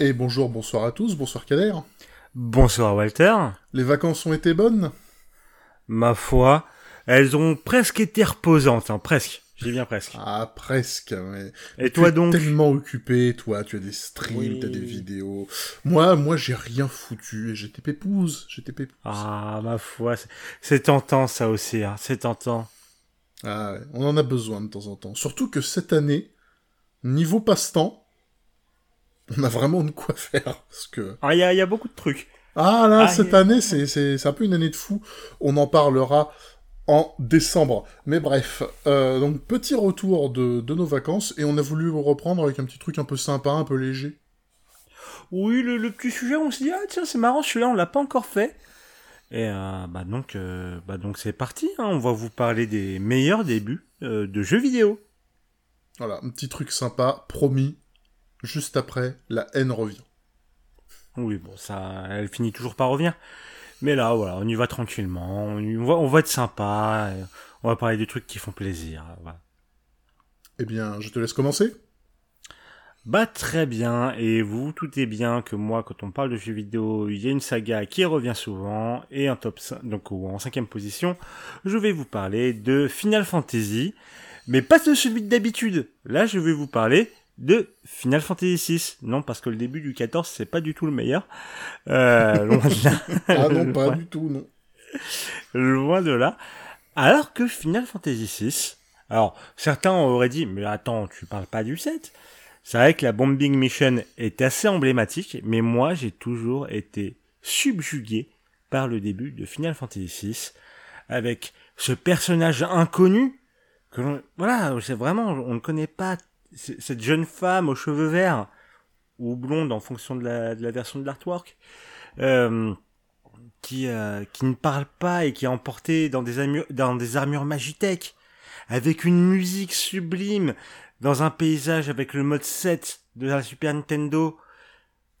Et bonjour, bonsoir à tous, bonsoir Kader. Bonsoir Walter. Les vacances ont été bonnes? Ma foi, elles ont presque été reposantes, hein, presque. J'ai bien presque. Ah, presque. Mais... Et toi es donc? tellement occupé, toi, tu as des streams, Oui. tu as des vidéos. Moi, moi, j'ai rien foutu et j'étais pépouse, j'étais pépouse. Ah, ma foi, c'est- c'est tentant ça aussi, hein, c'est tentant. Ah ouais, on en a besoin de temps en temps. Surtout que cette année, niveau passe-temps, on a vraiment de quoi faire. Parce que... Ah, il y a, il y a beaucoup de trucs. Ah là, Ah, cette a- année, c'est, c'est, c'est un peu une année de fou. On en parlera en décembre. Mais bref, euh, donc petit retour de, de nos vacances, et on a voulu reprendre avec un petit truc un peu sympa, un peu léger. Oui, le, le petit sujet, on se dit, ah tiens, c'est marrant, celui-là, on l'a pas encore fait. Et euh, bah donc, euh, bah donc c'est parti, hein, on va vous parler des meilleurs débuts de jeux vidéo. Voilà, un petit truc sympa, promis, juste après, la haine revient. Oui, bon, ça, elle finit toujours par revenir. Mais là, voilà, on y va tranquillement, on, y va, on va être sympa, et on va parler des trucs qui font plaisir. Voilà. Eh bien, je te laisse commencer. Bah très bien, et vous, tout est bien que moi, quand on parle de jeux vidéo, il y a une saga qui revient souvent, et en top 5, donc en cinquième position, je vais vous parler de Final Fantasy, mais pas de celui d'habitude. Là, je vais vous parler de Final Fantasy VI. Non, parce que le début du 14, c'est pas du tout le meilleur. Euh, loin de là. Ah non, pas du tout, non. Loin de là. Alors que Final Fantasy VI, alors certains auraient dit, mais attends, tu parles pas du 7 C'est vrai que la Bombing Mission est assez emblématique, mais moi j'ai toujours été subjugué par le début de Final Fantasy VI, avec ce personnage inconnu, que l'on- voilà, c'est vraiment, on ne connaît pas cette jeune femme aux cheveux verts, ou blonde en fonction de la, de la version de l'artwork, euh, qui, euh, qui ne parle pas et qui est emporté dans des, armures, dans des armures Magitech, avec une musique sublime, dans un paysage avec le mode 7 de la Super Nintendo,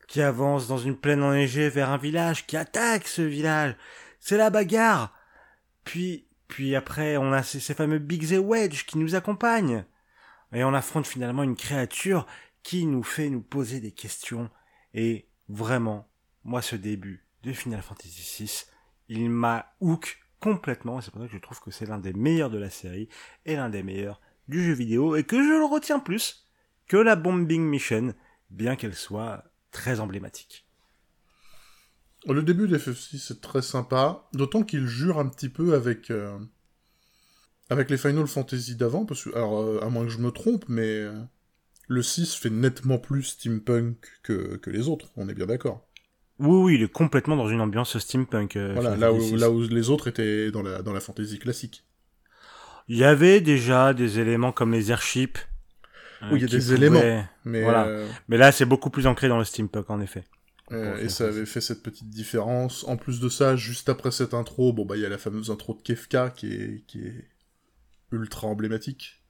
qui avance dans une plaine enneigée vers un village, qui attaque ce village. C'est la bagarre. Puis, puis après, on a ces, ces fameux Biggs et Wedge qui nous accompagnent. Et on affronte finalement une créature qui nous fait nous poser des questions. Et vraiment, moi, ce début de Final Fantasy VI, il m'a hook complètement. C'est pour ça que je trouve que c'est l'un des meilleurs de la série et l'un des meilleurs du jeu vidéo et que je le retiens plus que la Bombing Mission, bien qu'elle soit très emblématique. Le début d'FF6 est très sympa, d'autant qu'il jure un petit peu avec euh, avec les Final Fantasy d'avant, parce que, alors, euh, à moins que je me trompe, mais euh, le 6 fait nettement plus steampunk que, que les autres, on est bien d'accord. Oui, oui, il est complètement dans une ambiance steampunk. euh, Voilà, là où, là où les autres étaient dans la, dans la fantasy classique. Il y avait déjà des éléments comme les airships. euh, Oui, il y a des pouvaient- éléments. Mais, Voilà. euh, Mais là, c'est beaucoup plus ancré dans le steampunk, en effet. et ça avait fait cette petite différence. En plus de ça, juste après cette intro, bon bah il y a la fameuse intro de Kefka qui est, qui est ultra emblématique.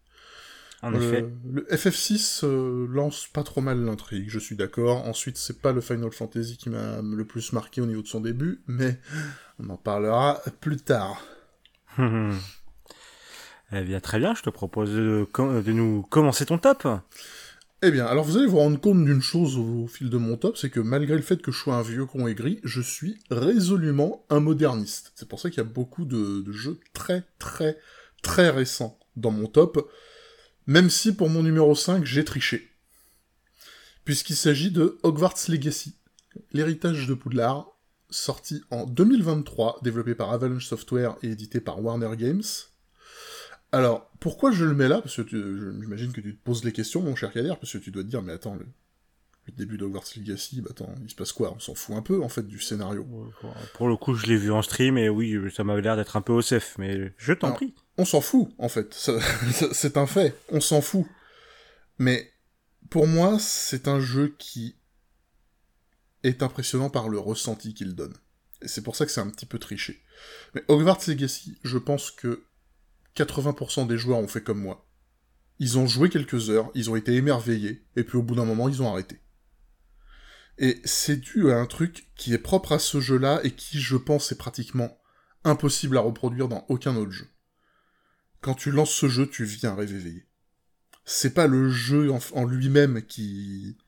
En effet. Le FF6 euh, lance pas trop mal l'intrigue, je suis d'accord. Ensuite, c'est pas le Final Fantasy qui m'a le plus marqué au niveau de son début, mais on en parlera plus tard. eh bien, très bien, je te propose de, de nous commencer ton top. Eh bien, alors vous allez vous rendre compte d'une chose au fil de mon top, c'est que malgré le fait que je sois un vieux con aigri, je suis résolument un moderniste. C'est pour ça qu'il y a beaucoup de, de jeux très très très récents dans mon top, même si pour mon numéro 5, j'ai triché. Puisqu'il s'agit de Hogwarts Legacy, l'héritage de Poudlard, sorti en 2023, développé par Avalanche Software et édité par Warner Games. Alors, pourquoi je le mets là? Parce que j'imagine que tu te poses les questions, mon cher Kader, parce que tu dois te dire, mais attends, le, le début d'Hogwarts Legacy, bah attends, il se passe quoi? On s'en fout un peu, en fait, du scénario. Pour le coup, je l'ai vu en stream et oui, ça m'avait l'air d'être un peu OSF, mais je t'en prie. On s'en fout, en fait. C'est un fait. On s'en fout. Mais, pour moi, c'est un jeu qui est impressionnant par le ressenti qu'il donne. Et c'est pour ça que c'est un petit peu triché. Mais Hogwarts Legacy, je pense que 80% des joueurs ont fait comme moi. Ils ont joué quelques heures, ils ont été émerveillés, et puis au bout d'un moment, ils ont arrêté. Et c'est dû à un truc qui est propre à ce jeu-là, et qui, je pense, est pratiquement impossible à reproduire dans aucun autre jeu. Quand tu lances ce jeu, tu viens réveiller. C'est pas le jeu en, lui-même qui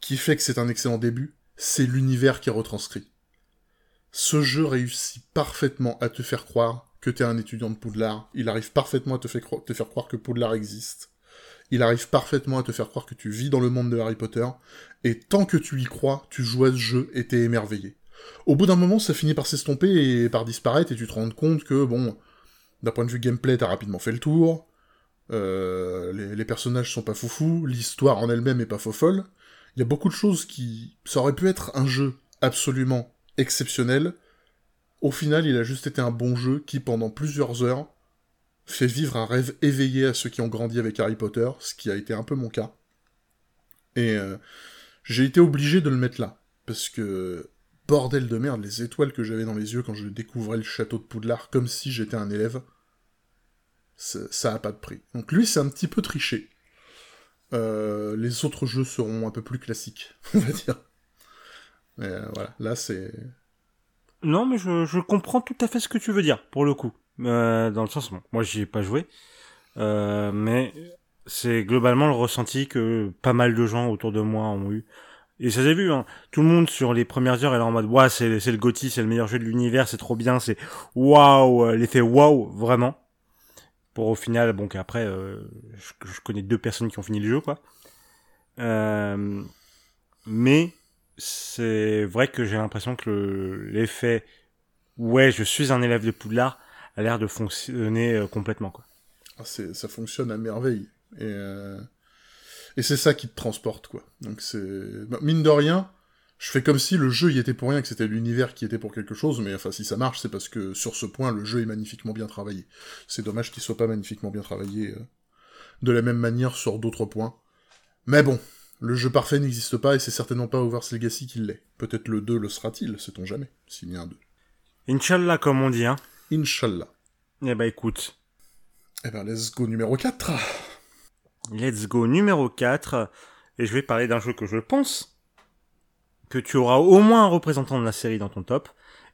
qui fait que c'est un excellent début, c'est l'univers qui est retranscrit. Ce jeu réussit parfaitement à te faire croire que t'es un étudiant de Poudlard. Il arrive parfaitement à te faire croire que Poudlard existe. Il arrive parfaitement à te faire croire que tu vis dans le monde de Harry Potter. Et tant que tu y crois, tu joues à ce jeu et t'es émerveillé. Au bout d'un moment, ça finit par s'estomper et par disparaître, et tu te rends compte que, bon, d'un point de vue gameplay, t'as rapidement fait le tour. Euh, les, les, personnages sont pas foufous, l'histoire en elle-même est pas faux folle. Il y a beaucoup de choses qui... Ça aurait pu être un jeu absolument exceptionnel. Au final, il a juste été un bon jeu qui, pendant plusieurs heures, fait vivre un rêve éveillé à ceux qui ont grandi avec Harry Potter, ce qui a été un peu mon cas. Et euh, j'ai été obligé de le mettre là, parce que bordel de merde, les étoiles que j'avais dans les yeux quand je découvrais le château de Poudlard comme si j'étais un élève, ça a pas de prix. Donc lui, c'est un petit peu triché. Euh, les autres jeux seront un peu plus classiques, on va dire. Mais euh, voilà, là c'est... Non, mais je, je, comprends tout à fait ce que tu veux dire, pour le coup. Euh, dans le sens, bon, moi j'y ai pas joué, euh, mais c'est globalement le ressenti que pas mal de gens autour de moi ont eu. Et ça s'est vu, hein. tout le monde sur les premières heures, est en mode, ouais, c'est, le GOTY, c'est le meilleur jeu de l'univers, c'est trop bien, c'est waouh, l'effet waouh, vraiment. Pour au final, bon, qu'après, euh, je, je, connais deux personnes qui ont fini le jeu, quoi. Euh, mais c'est vrai que j'ai l'impression que l'effet, ouais, je suis un élève de Poudlard, a l'air de fonctionner euh, complètement, quoi. Ah, ça fonctionne à merveille. Et, euh... et c'est ça qui te transporte, quoi. Donc c'est... Bah, mine de rien, je fais comme si le jeu y était pour rien, que c'était l'univers qui était pour quelque chose, mais enfin, si ça marche, c'est parce que sur ce point, le jeu est magnifiquement bien travaillé. C'est dommage qu'il soit pas magnifiquement bien travaillé euh, de la même manière sur d'autres points. Mais bon, le jeu parfait n'existe pas, et c'est certainement pas Hogwarts Legacy qui l'est. Peut-être le 2 le sera-t-il, sait-on jamais, s'il y a un 2. Inch'Allah, comme on dit, hein. Inch'Allah. Eh ben, écoute. Eh ben, let's go numéro 4. Let's go numéro 4. Et je vais parler d'un jeu que je pense que tu auras au moins un représentant de la série dans ton top.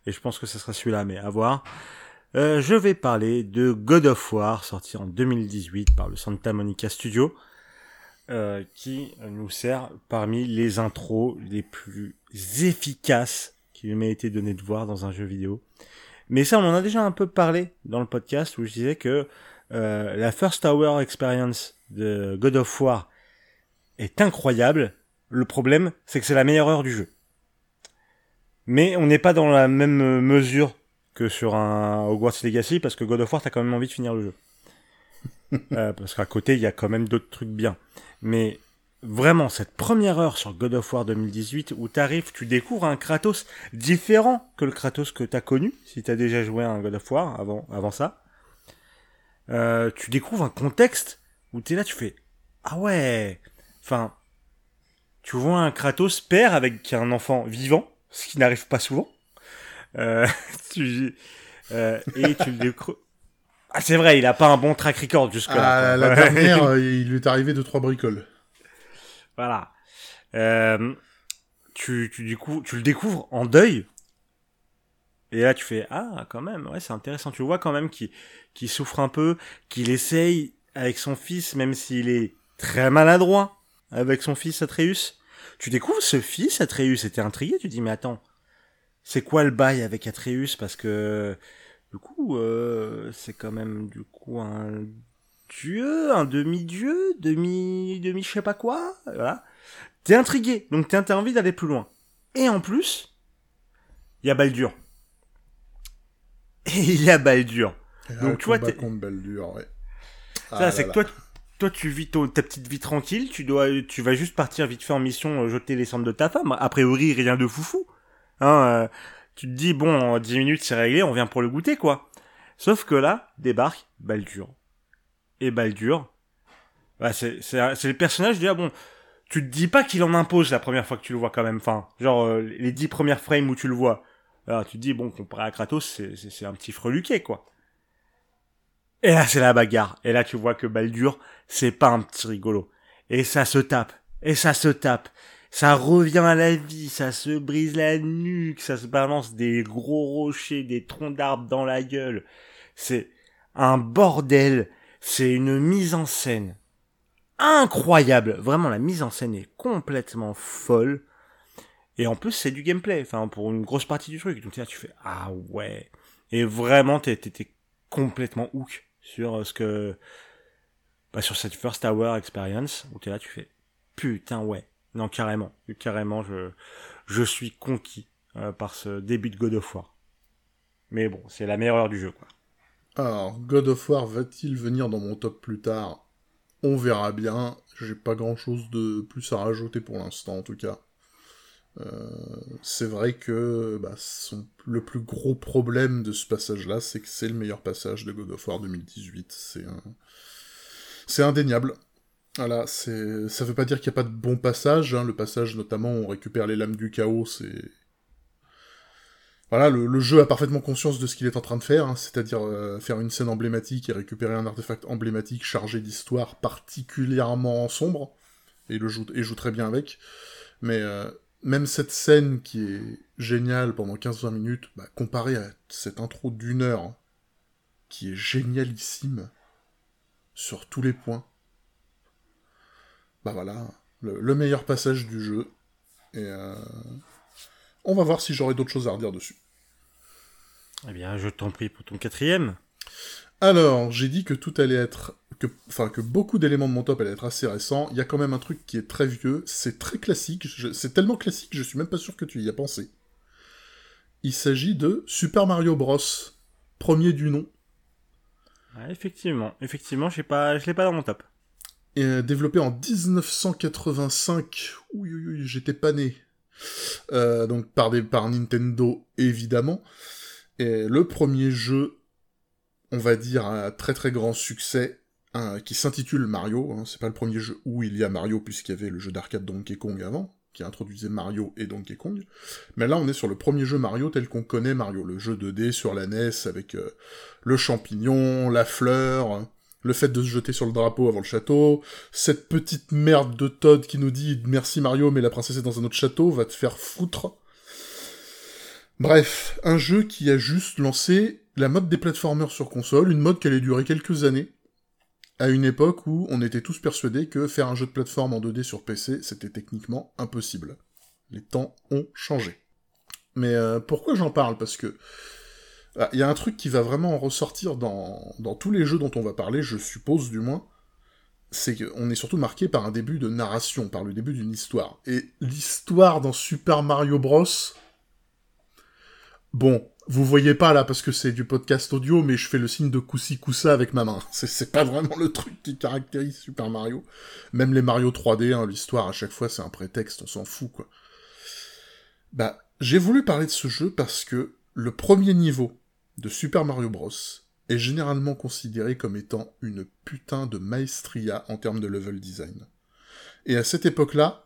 Et je pense que ce sera celui-là, mais à voir. Euh, je vais parler de God of War, sorti en 2018 par le Santa Monica Studio, euh, qui nous sert parmi les intros les plus efficaces qui m'ait été donné de voir dans un jeu vidéo. Mais ça, on en a déjà un peu parlé dans le podcast où je disais que euh, la First Hour Experience de God of War est incroyable, le problème, c'est que c'est la meilleure heure du jeu. Mais on n'est pas dans la même mesure que sur un Hogwarts Legacy, parce que God of War, t'as quand même envie de finir le jeu. euh, parce qu'à côté, il y a quand même d'autres trucs bien. Mais vraiment, cette première heure sur God of War 2018, où t'arrives, tu découvres un Kratos différent que le Kratos que t'as connu, si t'as déjà joué à un God of War avant, avant ça. Euh, tu découvres un contexte où t'es là, tu fais, ah ouais, enfin, tu vois un Kratos père avec un enfant vivant, ce qui n'arrive pas souvent. Euh, tu, euh, et tu le découvres. Ah, c'est vrai, il a pas un bon track record jusque-là. Ah, la dernière, il lui est arrivé de trois bricoles. Voilà. Euh, tu, le découvres en deuil. Et là, tu fais, ah, quand même, ouais, c'est intéressant. Tu vois quand même qu'il qu'il souffre un peu, qu'il essaye avec son fils, même s'il est très maladroit avec son fils Atreus. Tu découvres ce fils Atreus et t'es intrigué, tu dis mais attends, c'est quoi le bail avec Atreus? Parce que du coup euh, c'est quand même du coup un dieu, un demi-dieu, demi demi je sais pas quoi, voilà. T'es intrigué, donc t'as envie d'aller plus loin. Et en plus, il y a Baldur. Et il y a Baldur. donc tu vois, contre Baldur, ouais. ça, ah c'est que toi, toi tu vis ta petite vie tranquille, tu dois, tu vas juste partir vite fait en mission, euh, jeter les cendres de ta femme. A priori, rien de foufou. Hein, euh, tu te dis, bon, en 10 minutes, c'est réglé, on vient pour le goûter, quoi. Sauf que là, débarque Baldur. Et Baldur, bah, c'est, c'est, c'est le personnage, dis, ah bon, tu te dis pas qu'il en impose la première fois que tu le vois quand même. Enfin, genre, euh, les 10 premières frames où tu le vois. Alors, tu te dis, bon, comparé à Kratos, c'est, c'est, c'est un petit freluquet, quoi. Et là, c'est la bagarre. Et là, tu vois que Baldur, c'est pas un petit rigolo. Et ça se tape. Et ça se tape. Ça revient à la vie, ça se brise la nuque, ça se balance des gros rochers, des troncs d'arbres dans la gueule. C'est un bordel. C'est une mise en scène incroyable. Vraiment, la mise en scène est complètement folle. Et en plus, c'est du gameplay, enfin, pour une grosse partie du truc. Donc là, tu fais, ah ouais. Et vraiment, t'es, complètement hook sur euh, ce que, bah, sur cette First Hour Experience, où t'es là, tu fais, putain, ouais. Non, carrément. Carrément, je, je suis conquis euh, par ce début de God of War. Mais bon, c'est la meilleure heure du jeu, quoi. Alors, God of War va-t-il venir dans mon top plus tard? On verra bien. J'ai pas grand chose de plus à rajouter pour l'instant, en tout cas. Euh, c'est vrai que bah, le plus gros problème de ce passage-là, c'est que c'est le meilleur passage de God of War 2018. C'est indéniable. Voilà, c'est ça veut pas dire qu'il n'y a pas de bon passage. Hein. Le passage, notamment, on récupère les lames du chaos, c'est voilà, le, jeu a parfaitement conscience de ce qu'il est en train de faire, hein, c'est-à-dire euh, faire une scène emblématique et récupérer un artefact emblématique chargé d'histoire particulièrement sombre, et le joue, très bien avec. Mais euh, même cette scène qui est géniale pendant 15-20 minutes, bah, comparée à cette intro d'une heure, hein, qui est génialissime sur tous les points, bah voilà, le, meilleur passage du jeu, et... Euh, on va voir si j'aurai d'autres choses à redire dessus. Eh bien, je t'en prie pour ton quatrième. Alors, j'ai dit que tout allait être... Que, enfin, que beaucoup d'éléments de mon top allaient être assez récents. Il y a quand même un truc qui est très vieux. C'est très classique. C'est tellement classique, je suis même pas sûr que tu y as pensé. Il s'agit de Super Mario Bros. Premier du nom. effectivement. Effectivement, je pas... je l'ai pas dans mon top. Et, développé en 1985. Oui, oui, oui, j'étais pas né. Euh, donc par, des, par Nintendo évidemment. Et le premier jeu, on va dire un très très grand succès, qui s'intitule Mario. Hein. c'est pas le premier jeu où il y a Mario puisqu'il y avait le jeu d'arcade Donkey Kong avant, qui introduisait Mario et Donkey Kong. Mais là, on est sur le premier jeu Mario tel qu'on connaît Mario, le jeu 2D sur la NES avec euh, le champignon, la fleur, le fait de se jeter sur le drapeau avant le château, cette petite merde de Todd qui nous dit merci Mario mais la princesse est dans un autre château, va te faire foutre. Bref, un jeu qui a juste lancé la mode des platformers sur console, une mode qui allait durer quelques années, à une époque où on était tous persuadés que faire un jeu de plateforme en 2D sur PC, c'était techniquement impossible. Les temps ont changé. Mais euh, pourquoi j'en parle? Parce que il ah, y a un truc qui va vraiment ressortir dans, dans tous les jeux dont on va parler, je suppose du moins, c'est qu'on est surtout marqué par un début de narration, par le début d'une histoire. Et l'histoire dans Super Mario Bros. Bon, vous voyez pas là parce que c'est du podcast audio, mais je fais le signe de coussi coussa avec ma main. C'est pas vraiment le truc qui caractérise Super Mario. Même les Mario 3D, hein, l'histoire à chaque fois c'est un prétexte, on s'en fout quoi. Bah, j'ai voulu parler de ce jeu parce que le premier niveau de Super Mario Bros. est généralement considéré comme étant une putain de maestria en termes de level design. Et à cette époque-là,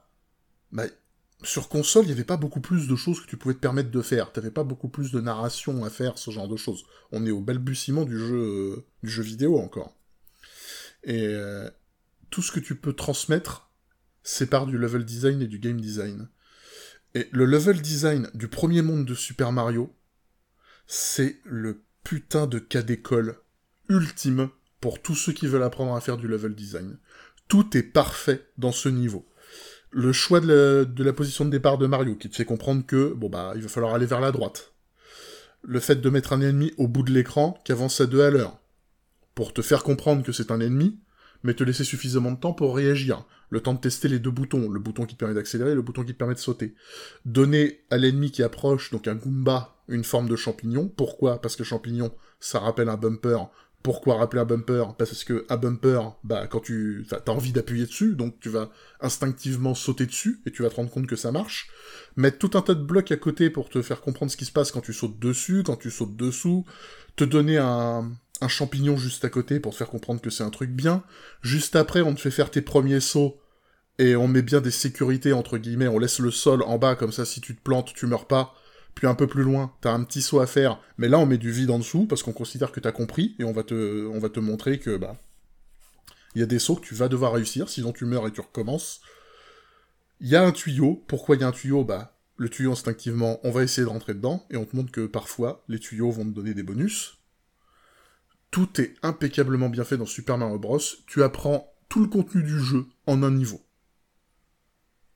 bah, sur console, il n'y avait pas beaucoup plus de choses que tu pouvais te permettre de faire. Tu n'avais pas beaucoup plus de narration à faire, ce genre de choses. On est au balbutiement du jeu, du jeu vidéo encore. Et euh, tout ce que tu peux transmettre, c'est par du level design et du game design. Et le level design du premier monde de Super Mario, c'est le putain de cas d'école ultime pour tous ceux qui veulent apprendre à faire du level design. Tout est parfait dans ce niveau. Le choix de la, position de départ de Mario, qui te fait comprendre que, bon bah, il va falloir aller vers la droite. Le fait de mettre un ennemi au bout de l'écran qui avance à deux à l'heure. Pour te faire comprendre que c'est un ennemi, mais te laisser suffisamment de temps pour réagir. Le temps de tester les deux boutons, le bouton qui permet d'accélérer et le bouton qui permet de sauter. Donner à l'ennemi qui approche, donc un Goomba, une forme de champignon. Pourquoi? Parce que champignon, ça rappelle un bumper. Pourquoi rappeler un bumper? Parce que un bumper, bah quand tu as envie d'appuyer dessus, donc tu vas instinctivement sauter dessus et tu vas te rendre compte que ça marche. Mettre tout un tas de blocs à côté pour te faire comprendre ce qui se passe quand tu sautes dessus, quand tu sautes dessous, te donner un, un champignon juste à côté pour te faire comprendre que c'est un truc bien. Juste après, on te fait faire tes premiers sauts et on met bien des sécurités entre guillemets, on laisse le sol en bas comme ça si tu te plantes, tu meurs pas. Puis un peu plus loin, t'as un petit saut à faire, mais là on met du vide en dessous parce qu'on considère que t'as compris et on va te, montrer que bah il y a des sauts que tu vas devoir réussir, sinon tu meurs et tu recommences. Il y a un tuyau. Pourquoi il y a un tuyau? Bah le tuyau instinctivement, on va essayer de rentrer dedans et on te montre que parfois les tuyaux vont te donner des bonus. Tout est impeccablement bien fait dans Super Mario Bros. Tu apprends tout le contenu du jeu en un niveau.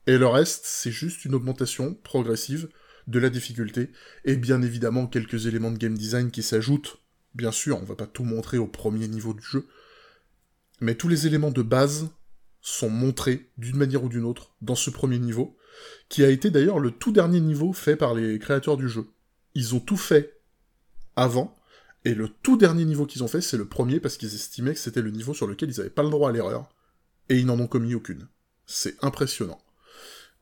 Et le reste, c'est juste une augmentation progressive de la difficulté, et bien évidemment quelques éléments de game design qui s'ajoutent. Bien sûr, on va pas tout montrer au premier niveau du jeu, mais tous les éléments de base sont montrés d'une manière ou d'une autre dans ce premier niveau, qui a été d'ailleurs le tout dernier niveau fait par les créateurs du jeu. Ils ont tout fait avant, et le tout dernier niveau qu'ils ont fait, c'est le premier parce qu'ils estimaient que c'était le niveau sur lequel ils n'avaient pas le droit à l'erreur, et ils n'en ont commis aucune. C'est impressionnant.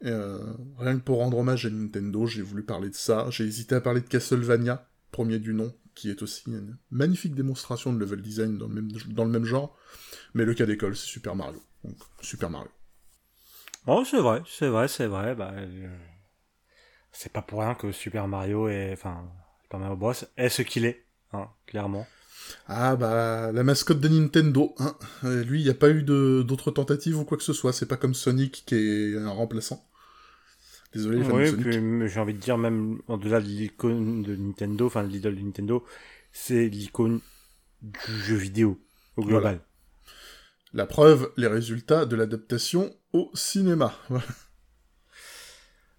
Euh, rien que pour rendre hommage à Nintendo, j'ai voulu parler de ça. J'ai hésité à parler de Castlevania, premier du nom, qui est aussi une magnifique démonstration de level design dans le même, genre. Mais le cas d'école, c'est Super Mario. Donc, Super Mario. Oh, c'est vrai, c'est vrai, c'est vrai. Bah, euh, c'est pas pour rien que Super Mario est, enfin, Super Mario Bros est ce qu'il est, hein, clairement. Ah bah la mascotte de Nintendo, hein. Euh, lui il n'y a pas eu d'autres tentatives ou quoi que ce soit, c'est pas comme Sonic qui est un remplaçant. Désolé, oui, puis j'ai envie de dire même au-delà de l'icône de Nintendo, enfin l'idole de Nintendo, c'est l'icône du jeu vidéo au global. La preuve, les résultats de l'adaptation au cinéma.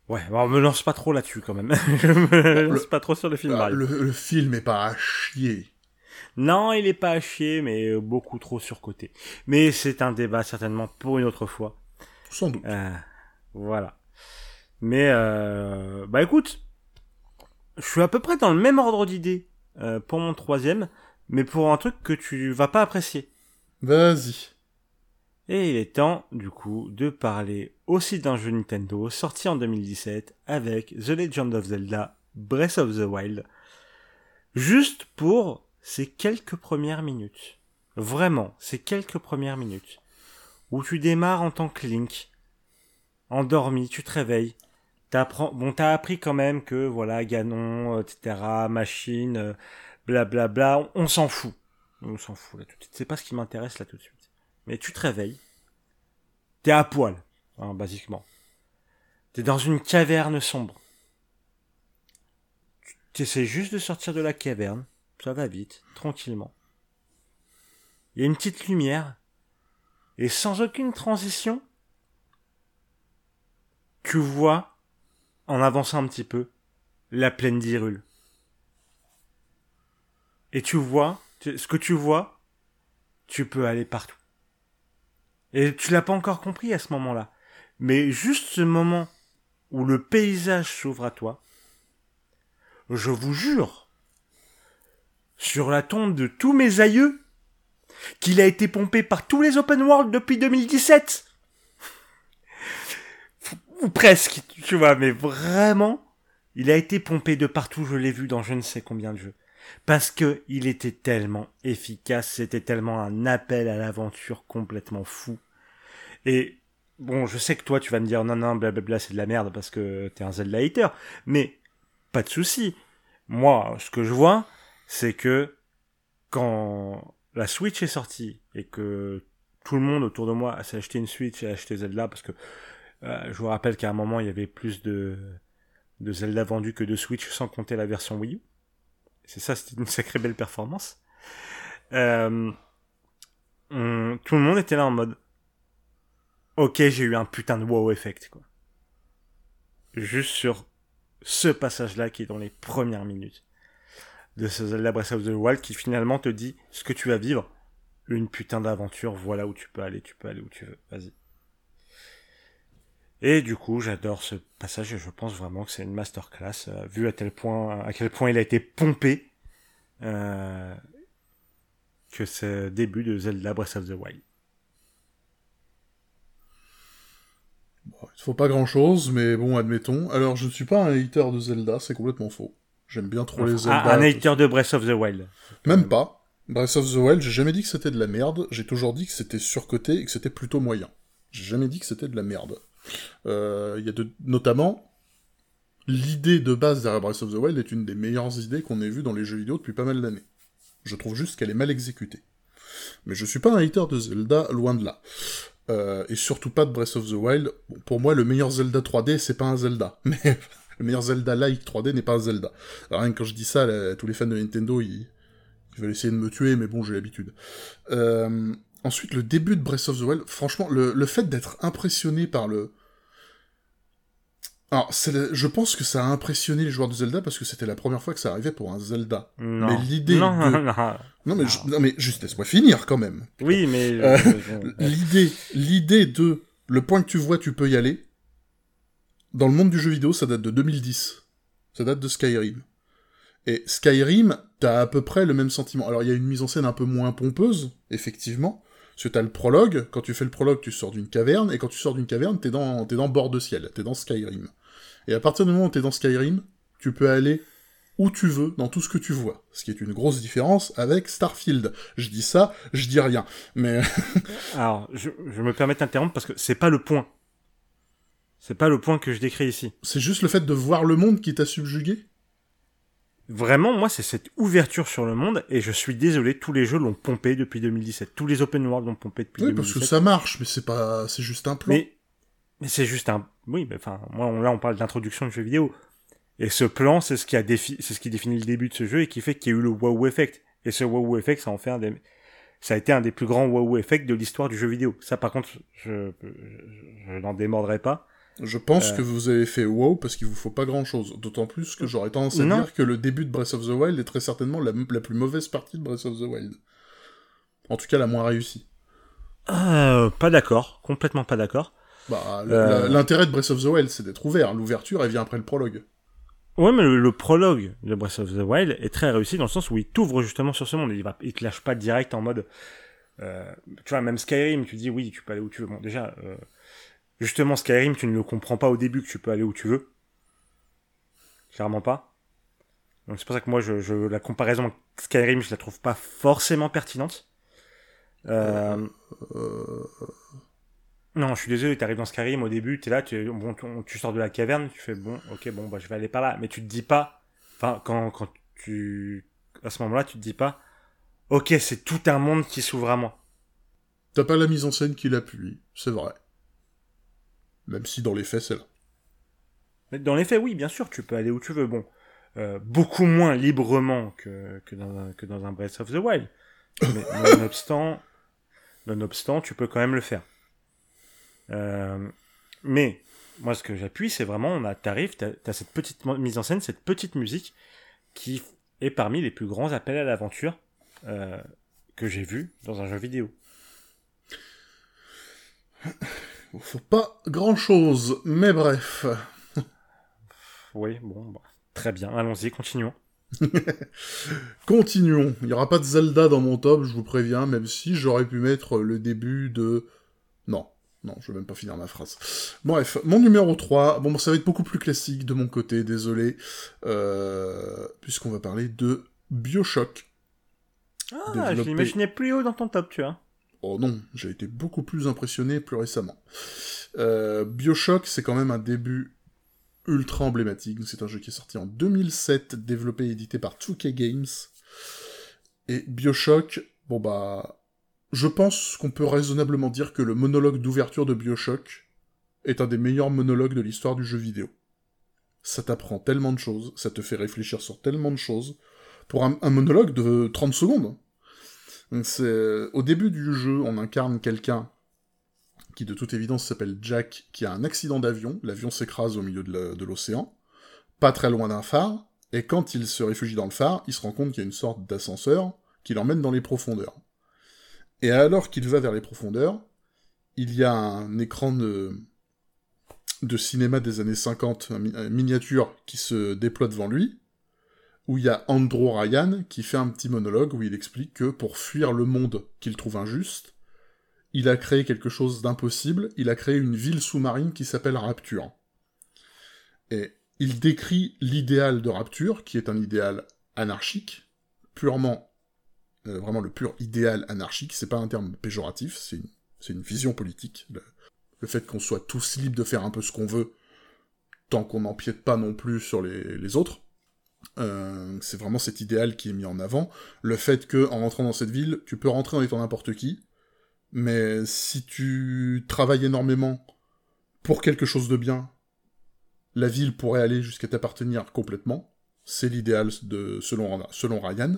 Ouais, bon, on me lance pas trop là-dessus quand même. je me lance pas trop sur le film. Ah, le, le, film est pas à chier. Non, il est pas à chier, mais beaucoup trop surcoté. Mais c'est un débat certainement pour une autre fois. Sans doute. Euh, voilà. Mais euh, bah écoute, je suis à peu près dans le même ordre d'idée euh, pour mon troisième, mais pour un truc que tu vas pas apprécier. Vas-y. Et il est temps, du coup, de parler aussi d'un jeu Nintendo sorti en 2017 avec The Legend of Zelda Breath of the Wild. Juste pour ces quelques premières minutes. Vraiment, ces quelques premières minutes. Où tu démarres en tant que Link. Endormi, tu te réveilles. T'apprends, bon, t'as appris quand même que, voilà, Ganon, etc., machine, blablabla, bla, bla, on, s'en fout. On s'en fout, là, tout de suite. C'est pas ce qui m'intéresse, là, tout de suite. Mais tu te réveilles. T'es à poil, hein, basiquement. T'es dans une caverne sombre. Tu essaies juste de sortir de la caverne. Ça va vite, tranquillement. Il y a une petite lumière. Et sans aucune transition, tu vois, en avançant un petit peu, la plaine d'Irule. Et tu vois, ce que tu vois, tu peux aller partout. Et tu l'as pas encore compris à ce moment-là. Mais juste ce moment où le paysage s'ouvre à toi, je vous jure, sur la tombe de tous mes aïeux, qu'il a été pompé par tous les open world depuis 2017. Ou presque, tu vois, mais vraiment, il a été pompé de partout, je l'ai vu dans je ne sais combien de jeux. Parce que il était tellement efficace, c'était tellement un appel à l'aventure complètement fou. Et bon, je sais que toi, tu vas me dire non, non, blablabla, c'est de la merde parce que t'es un Zelda hater. Mais pas de souci. Moi, ce que je vois, c'est que quand la Switch est sortie et que tout le monde autour de moi s'est acheté une Switch et a acheté Zelda parce que euh, je vous rappelle qu'à un moment il y avait plus de, de Zelda vendus que de Switch sans compter la version Wii U. C'est ça, c'était une sacrée belle performance. Euh, tout le monde était là en mode ok, j'ai eu un putain de wow effect, quoi. Juste sur ce passage-là qui est dans les premières minutes de ce Zelda Breath of the Wild qui finalement te dit ce que tu vas vivre. Une putain d'aventure, voilà où tu peux aller, tu peux aller où tu veux, vas-y. Et du coup, j'adore ce passage et je pense vraiment que c'est une masterclass, euh, vu à tel point, à quel point il a été pompé, euh, que ce début de Zelda Breath of the Wild. Il faut pas grand chose, mais bon, admettons. Alors, je ne suis pas un hater de Zelda, c'est complètement faux. J'aime bien trop les Zelda. Un, hater de Breath of the Wild. Même pas. Breath of the Wild, j'ai jamais dit que c'était de la merde, j'ai toujours dit que c'était surcoté et que c'était plutôt moyen. J'ai jamais dit que c'était de la merde. Euh, il y a de... notamment l'idée de base derrière Breath of the Wild est une des meilleures idées qu'on ait vues dans les jeux vidéo depuis pas mal d'années. Je trouve juste qu'elle est mal exécutée. Mais je suis pas un hater de Zelda, loin de là. Euh, et surtout pas de Breath of the Wild. Bon, pour moi, le meilleur Zelda 3D, c'est pas un Zelda. Mais le meilleur Zelda-like 3D n'est pas un Zelda. Alors, rien que quand je dis ça, tous les fans de Nintendo, ils... veulent essayer de me tuer, mais bon, j'ai l'habitude. Euh, Ensuite, le début de Breath of the Wild, franchement, le, le fait d'être impressionné par le... Alors, c'est le- je pense que ça a impressionné les joueurs de Zelda parce que c'était la première fois que ça arrivait pour un Zelda. Non. Mais l'idée non, de- non, non. Non mais, non, mais juste laisse-moi finir quand même. Oui, mais... Euh, euh, L'idée, l'idée de le point que tu vois, tu peux y aller. Dans le monde du jeu vidéo, ça date de 2010. Ça date de Skyrim. Et Skyrim, t'as à peu près le même sentiment. Alors il y a une mise en scène un peu moins pompeuse, effectivement. Parce que t'as le prologue. Quand tu fais le prologue, tu sors d'une caverne. Et quand tu sors d'une caverne, t'es dans, dans bord de ciel. T'es dans Skyrim. Et à partir du moment où t'es dans Skyrim, tu peux aller où tu veux, dans tout ce que tu vois. Ce qui est une grosse différence avec Starfield. Je dis ça, je dis rien. Mais Alors, je, je me permets d'interrompre parce que c'est pas le point. C'est pas le point que je décris ici. c'est juste le fait de voir le monde qui t'a subjugué? Vraiment, moi, c'est cette ouverture sur le monde, et je suis désolé, tous les jeux l'ont pompé depuis 2017. Tous les open world l'ont pompé depuis Oui, parce 2017. que ça marche, mais c'est pas, c'est juste un plan. Mais, mais c'est juste un. Oui, mais enfin, moi, on- là, on parle d'introduction de jeux vidéo. Et ce plan, c'est ce qui a défi... c'est ce qui définit le début de ce jeu et qui fait qu'il y a eu le wow effect. Et ce wow effect, ça en fait un des, ça a été un des plus grands wow effects de l'histoire du jeu vidéo. Ça, par contre, je, je, je n'en démordrai pas. Je pense Euh. que vous avez fait wow parce qu'il vous faut pas grand chose. D'autant plus que j'aurais tendance à Non. dire que le début de Breath of the Wild est très certainement la, la plus mauvaise partie de Breath of the Wild. En tout cas, la moins réussie. Euh, pas d'accord, complètement pas d'accord. Bah, Euh. l'intérêt de Breath of the Wild, c'est d'être ouvert. L'ouverture, elle vient après le prologue. Ouais, mais le, le prologue de Breath of the Wild est très réussi dans le sens où il t'ouvre justement sur ce monde. Il, va, il te lâche pas direct en mode. euh, tu vois, même Skyrim, tu dis oui, tu peux aller où tu veux. Bon, déjà, euh, justement, Skyrim, tu ne le comprends pas au début que tu peux aller où tu veux. Clairement pas. Donc c'est pour ça que moi, je, la comparaison Skyrim, je la trouve pas forcément pertinente. Euh, non, je suis désolé, t'arrives dans Skyrim au début, t'es là, tu, bon, tu, tu sors de la caverne, tu fais bon, ok, bon, bah je vais aller par là, mais tu te dis pas, enfin, quand, quand tu, à ce moment-là, tu te dis pas, ok, c'est tout un monde qui s'ouvre à moi. T'as pas la mise en scène qui l'appuie, c'est vrai. Même si dans les faits, c'est là. Mais dans les faits, oui, bien sûr, tu peux aller où tu veux, bon, euh, beaucoup moins librement que, que, dans un, que dans un Breath of the Wild, mais nonobstant, nonobstant, tu peux quand même le faire. Euh, mais moi, ce que j'appuie, c'est vraiment, on a, t'arrives, t'as, cette petite mise en scène, cette petite musique qui est parmi les plus grands appels à l'aventure euh, que j'ai vu dans un jeu vidéo. Faut pas grand chose, mais bref. Oui, bon, bah, très bien, allons-y, continuons. Continuons. Il n'y aura pas de Zelda dans mon top, je vous préviens, même si j'aurais pu mettre le début de... Non. Non, je vais même pas finir ma phrase. Bref, mon numéro 3, bon, ça va être beaucoup plus classique de mon côté, désolé, euh, puisqu'on va parler de Bioshock. Ah, je l'imaginais plus haut dans ton top, tu vois. Oh non, j'ai été beaucoup plus impressionné plus récemment. Euh, Bioshock, c'est quand même un début ultra emblématique. C'est un jeu qui est sorti en 2007, développé et édité par 2K Games. Et Bioshock, bon bah, je pense qu'on peut raisonnablement dire que le monologue d'ouverture de Bioshock est un des meilleurs monologues de l'histoire du jeu vidéo. Ça t'apprend tellement de choses, ça te fait réfléchir sur tellement de choses, pour un, un monologue de 30 secondes. Au début du jeu, on incarne quelqu'un qui de toute évidence s'appelle Jack, qui a un accident d'avion. L'avion s'écrase au milieu de l'océan, pas très loin d'un phare. Et quand il se réfugie dans le phare, il se rend compte qu'il y a une sorte d'ascenseur qui l'emmène dans les profondeurs. Et alors qu'il va vers les profondeurs, il y a un écran de, cinéma des années 50, un mi- un miniature, qui se déploie devant lui, où il y a Andrew Ryan qui fait un petit monologue où il explique que pour fuir le monde qu'il trouve injuste, il a créé quelque chose d'impossible, il a créé une ville sous-marine qui s'appelle Rapture. Et il décrit l'idéal de Rapture, qui est un idéal anarchique, purement, euh, vraiment le pur idéal anarchique, c'est pas un terme péjoratif, c'est une, vision politique. Le, fait qu'on soit tous libres de faire un peu ce qu'on veut, tant qu'on n'empiète pas non plus sur les autres. Euh, c'est vraiment cet idéal qui est mis en avant. Le fait que, en rentrant dans cette ville, tu peux rentrer en étant n'importe qui, mais si tu travailles énormément pour quelque chose de bien, la ville pourrait aller jusqu'à t'appartenir complètement. C'est l'idéal de selon, selon Ryan.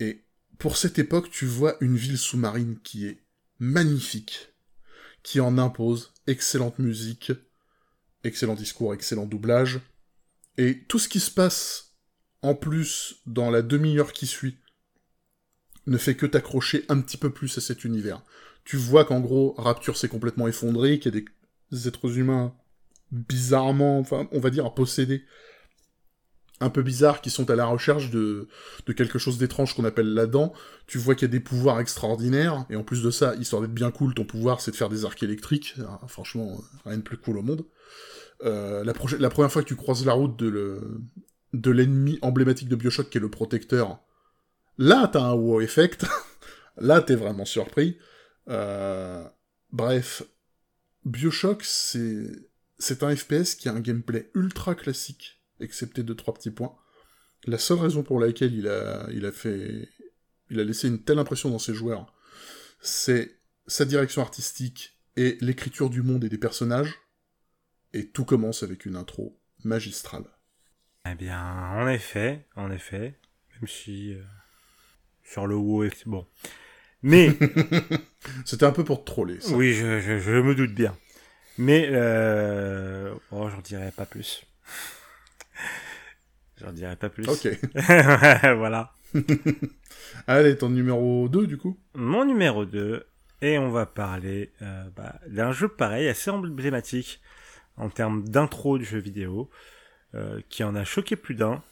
Et pour cette époque, tu vois une ville sous-marine qui est magnifique, qui en impose, excellente musique, excellent discours, excellent doublage, et tout ce qui se passe en plus dans la demi-heure qui suit ne fait que t'accrocher un petit peu plus à cet univers. Tu vois qu'en gros, Rapture s'est complètement effondré, qu'il y a des êtres humains bizarrement, enfin, on va dire, à posséder un peu bizarres qui sont à la recherche de, quelque chose d'étrange qu'on appelle la dent. Tu vois qu'il y a des pouvoirs extraordinaires, et en plus de ça, histoire d'être bien cool, ton pouvoir c'est de faire des arcs électriques. Ah, franchement, rien de plus cool au monde. Euh, la, première fois que tu croises la route de le de l'ennemi emblématique de Bioshock qui est le protecteur, là t'as un wow effect, là t'es vraiment surpris. Euh, bref, Bioshock c'est un FPS qui a un gameplay ultra classique excepté deux trois petits points. La seule raison pour laquelle il a fait, il a laissé une telle impression dans ses joueurs, c'est sa direction artistique et l'écriture du monde et des personnages. Et tout commence avec une intro magistrale. Eh bien, en effet, en effet, même si euh, sur le WoW, bon, mais c'était un peu pour te troller. Ça. Oui, je, je, me doute bien. Mais euh... oh, j'en dirais pas plus. J'en dirais pas plus. Ok. voilà. Allez, ton numéro 2 du coup Mon numéro 2, et on va parler euh, bah, d'un jeu pareil, assez emblématique en termes d'intro du jeu vidéo, euh, qui en a choqué plus d'un.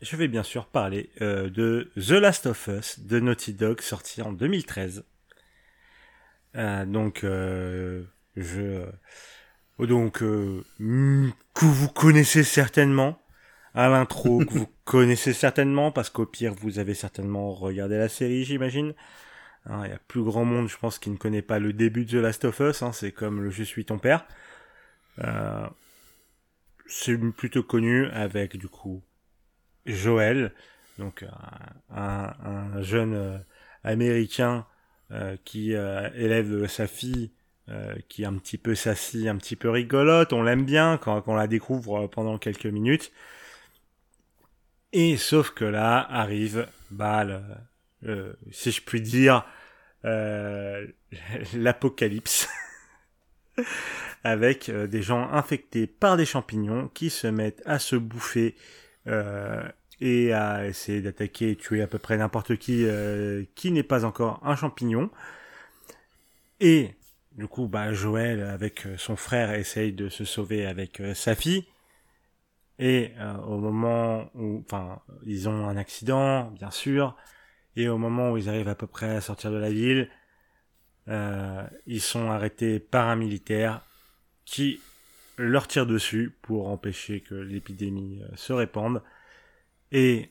Je vais bien sûr parler euh, de The Last of Us de Naughty Dog, sorti en 2013. donc, je... Donc, que vous connaissez certainement, à l'intro que vous connaissez certainement, parce qu'au pire, vous avez certainement regardé la série, j'imagine. Hein, il y a plus grand monde, je pense, qui ne connaît pas le début de The Last of Us. Hein, c'est comme le Je suis ton père. Euh, c'est plutôt connu avec, du coup, Joël, donc un, un jeune euh, américain euh, qui euh, élève sa fille qui est un petit peu sassy, un petit peu rigolote. On l'aime bien quand, quand on la découvre pendant quelques minutes. Et sauf que là arrive, bah, si je puis dire, euh, l'apocalypse. avec euh, des gens infectés par des champignons qui se mettent à se bouffer euh, et à essayer d'attaquer et tuer à peu près n'importe qui qui n'est pas encore un champignon. Et du coup, bah, Joël avec son frère essaye de se sauver avec sa fille. Et euh, au moment où, enfin, ils ont un accident, bien sûr, et au moment où ils arrivent à peu près à sortir de la ville, euh, ils sont arrêtés par un militaire qui leur tire dessus pour empêcher que l'épidémie euh, se répande. Et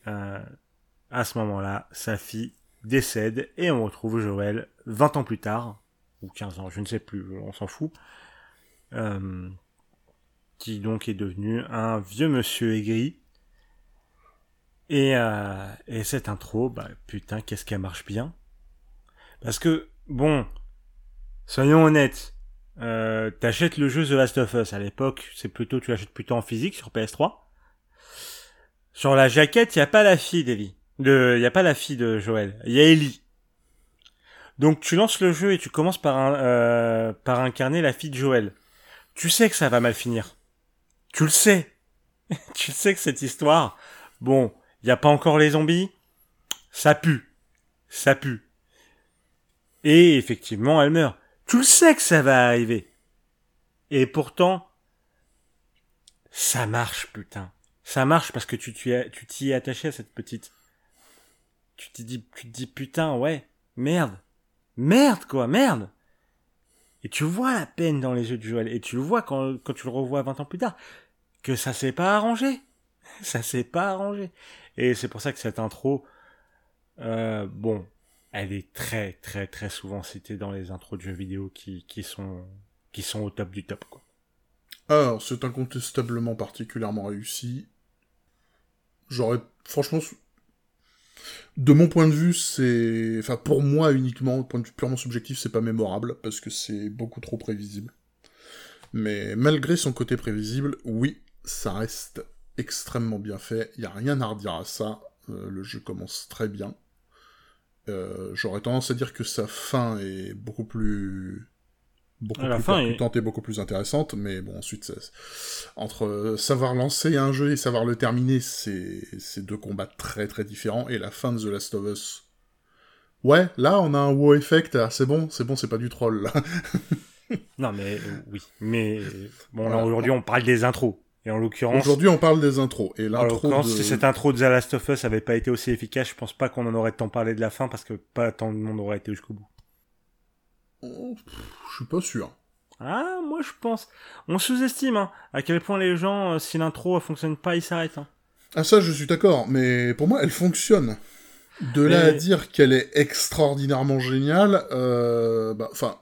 à ce moment-là, sa fille décède et on retrouve Joël 20 ans plus tard, ou 15 ans, je ne sais plus, on s'en fout, euh, qui donc est devenu un vieux monsieur aigri. Et, euh, et cette intro, bah putain, qu'est-ce qu'elle marche bien. Parce que, bon, soyons honnêtes, euh, t'achètes le jeu The Last of Us à l'époque, c'est plutôt, tu l'achètes plutôt en physique sur PS3. Sur la jaquette, il y a pas la fille d'Ellie. De, il y a pas la fille de Joël. Il y a Ellie. Donc tu lances le jeu et tu commences euh, par incarner la fille de Joël. Tu sais que ça va mal finir. Tu le sais. tu sais que cette histoire, bon, il n'y a pas encore les zombies, ça pue. Ça pue. Et effectivement, elle meurt. Tu le sais que ça va arriver. Et pourtant, ça marche, putain. Ça marche parce que tu t'y es attaché à cette petite. Tu te dis, tu te dis putain, ouais, merde. Merde, quoi, merde. Et tu vois la peine dans les yeux de Joël. Et tu le vois quand, quand tu le revois 20 ans plus tard que ça s'est pas arrangé. Ça s'est pas arrangé. Et c'est pour ça que cette intro, euh, bon, elle est très très très souvent citée dans les intros de jeux vidéo qui, sont qui sont au top du top quoi. Alors, c'est incontestablement particulièrement réussi. J'aurais franchement de mon point de vue, c'est enfin pour moi uniquement, point de vue purement subjectif, c'est pas mémorable parce que c'est beaucoup trop prévisible. Mais malgré son côté prévisible, oui, ça reste extrêmement bien fait, il n'y a rien à redire à ça, euh, le jeu commence très bien. Euh, J'aurais tendance à dire que sa fin est beaucoup plus beaucoup Ah, la plus fin est- percutante et beaucoup plus intéressante, mais bon, ensuite, ça- entre euh, savoir lancer un jeu et savoir le terminer, c'est deux combats très très différents, et la fin de The Last of Us... Ouais, là, on a un wow effect, ah, c'est bon, c'est bon, c'est pas du troll, là. Non, mais euh, oui. Mais bon, là Voilà. aujourd'hui, on parle des intros. Et en l'occurrence, Aujourd'hui, on parle des intros, et l'intro de... si cette intro de The Last of Us avait pas été aussi efficace, je pense pas qu'on en aurait tant parlé de la fin parce que pas tant de monde aurait été jusqu'au bout. Je suis pas sûr. Ah, moi je pense. On sous-estime hein, à quel point les gens, euh, si l'intro fonctionne pas, ils s'arrêtent. hein. Ah ça, je suis d'accord, mais pour moi, elle fonctionne. De là à dire qu'elle est extraordinairement géniale, euh, bah, enfin,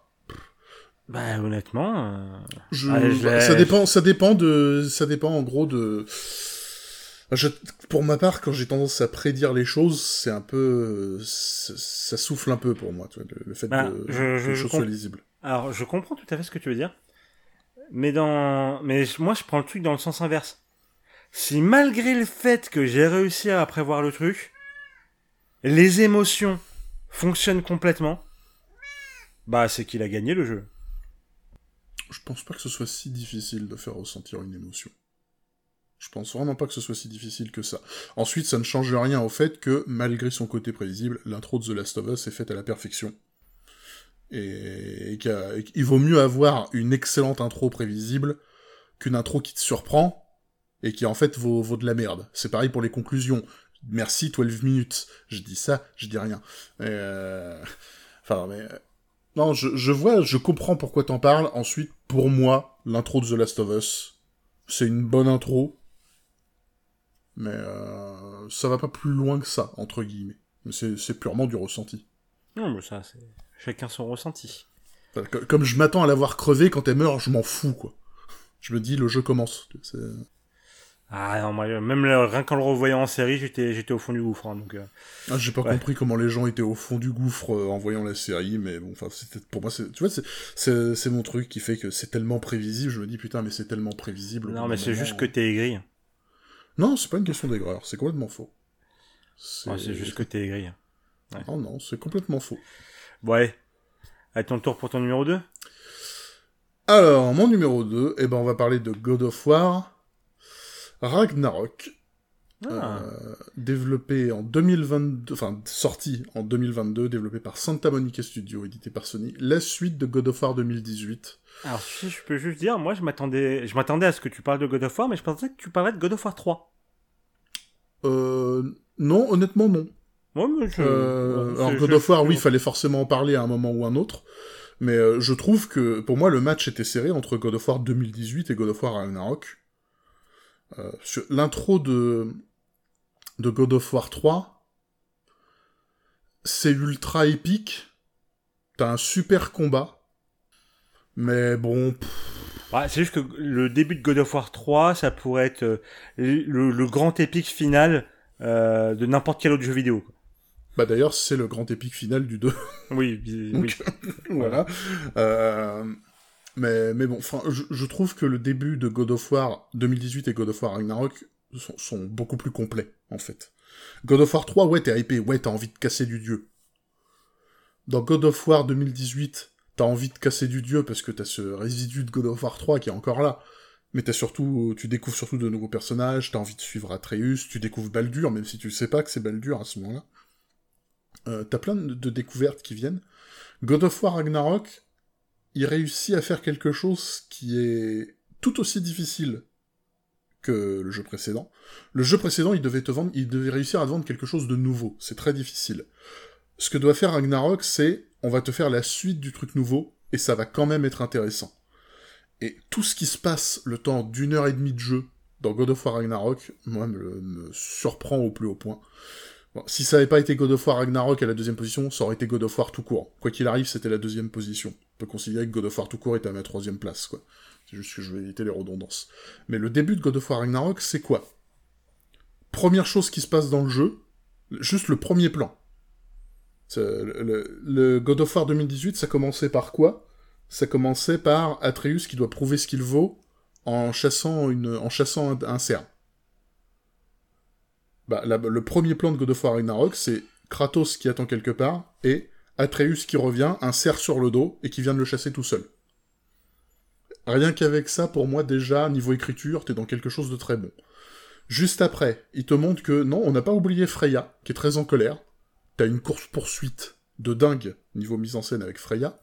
Bah honnêtement, euh, je, Ah, je bah, ça dépend, ça dépend de, ça dépend en gros de. Je- pour ma part, quand j'ai tendance à prédire les choses, c'est un peu, ça, souffle un peu pour moi, tu vois, le, fait Bah, de, je- que les choses comp- soient lisibles. alors je comprends tout à fait ce que tu veux dire, mais dans, mais moi je prends le truc dans le sens inverse. Si malgré le fait que j'ai réussi à prévoir le truc, les émotions fonctionnent complètement, bah c'est qu'il a gagné le jeu. Je pense pas que ce soit si difficile de faire ressentir une émotion. Je pense vraiment pas que ce soit si difficile que ça. Ensuite, ça ne change rien au fait que, malgré son côté prévisible, l'intro de The Last of Us est faite à la perfection. Et, qu'il vaut mieux avoir une excellente intro prévisible qu'une intro qui te surprend et qui en fait vaut, de la merde. C'est pareil pour les conclusions. Merci 12 minutes. Je dis ça, je dis rien. Euh, Enfin, mais... Non, je, je vois, je comprends pourquoi t'en parles. Ensuite, pour moi, l'intro de The Last of Us, c'est une bonne intro. Mais euh, ça va pas plus loin que ça, entre guillemets. Mais C'est c'est purement du ressenti. Non, mais ça c'est chacun son ressenti. Comme je m'attends à la voir crever quand elle meurt, je m'en fous, quoi. Je me dis, le jeu commence. Ah non, moi, même le- rien qu'en le revoyant en série, j'étais j'étais au fond du gouffre. hein, donc, euh, Ah, j'ai pas Ouais. compris comment les gens étaient au fond du gouffre euh, en voyant la série, mais bon, enfin, c'était pour moi, c'est- tu vois, c'est- c'est c'est mon truc qui fait que c'est tellement prévisible. Je me dis putain, mais c'est tellement prévisible. Non, mais c'est juste que t'es aigri. Non, c'est pas une question d'aigreur, c'est complètement faux. C'est Ouais, juste que t'es aigri. Non, non, c'est complètement faux. Allez. À ton tour pour ton numéro 2 Alors, mon numéro 2, eh ben, on va parler de God of War Ragnarok, Ah. euh, développé en 2022, enfin, sorti en 2022, développé par Santa Monica Studio, édité par Sony, la suite de God of War 2018. Alors, si je peux juste dire, moi, je m'attendais, je m'attendais à ce que tu parles de God of War, mais je pensais que tu parlais de God of War 3. Euh, non, honnêtement, non. Ouais, mais je- Euh, alors God je- of War, oui, il fallait forcément en parler à un moment ou un autre. Mais euh, je trouve que, pour moi, le match était serré entre God of War 2018 et God of War Ragnarok. Euh, sur- L'intro de, de God of War 3, c'est ultra épique. T'as un super combat. Mais bon, Ouais, c'est juste que le début de God of War 3, ça pourrait être euh, le, le grand épique final euh, de n'importe quel autre jeu vidéo. bah d'ailleurs, c'est le grand épique final du 2. Oui, oui. Donc, voilà. Euh, mais, mais bon, je, je trouve que le début de God of War 2018 et God of War Ragnarok sont, sont beaucoup plus complets, en fait. God of War 3, ouais, t'es hypé, ouais, t'as envie de casser du dieu. Dans God of War 2018, t'as envie de casser du dieu parce que t'as ce résidu de God of War 3 qui est encore là. Mais t'as surtout, tu découvres surtout de nouveaux personnages, t'as envie de suivre Atreus, tu découvres Baldur, même si tu sais pas que c'est Baldur à ce moment-là. Euh, t'as plein de, de découvertes qui viennent. God of War Ragnarok, il réussit à faire quelque chose qui est tout aussi difficile que le jeu précédent. Le jeu précédent, il devait te vendre, il devait réussir à te vendre quelque chose de nouveau. C'est très difficile. Ce que doit faire Ragnarok, c'est, on va te faire la suite du truc nouveau, et ça va quand même être intéressant. Et tout ce qui se passe le temps d'une heure et demie de jeu dans God of War Ragnarok, moi, me, surprend au plus haut point. Si ça n'avait pas été God of War Ragnarok à la deuxième position, ça aurait été God of War tout court. Quoi qu'il arrive, c'était la deuxième position. Peut considérer que God of War tout court était à ma troisième place, quoi. C'est juste que je vais éviter les redondances. Mais le début de God of War Ragnarok, c'est quoi? Première chose qui se passe dans le jeu, juste le premier plan. Le, le- God of War 2018, ça commençait par quoi? Ça commençait par Atreus qui doit prouver ce qu'il vaut en chassant, une, chassant un, cerf. Bah, le premier plan de God of War Ragnarok, c'est Kratos qui attend quelque part, et Atreus qui revient, un cerf sur le dos, et qui vient de le chasser tout seul. Rien qu'avec ça, pour moi, déjà, niveau écriture, t'es dans quelque chose de très bon. Juste après, il te montre que non, on n'a pas oublié Freya, qui est très en colère. T'as une course-poursuite de dingue niveau mise en scène avec Freya.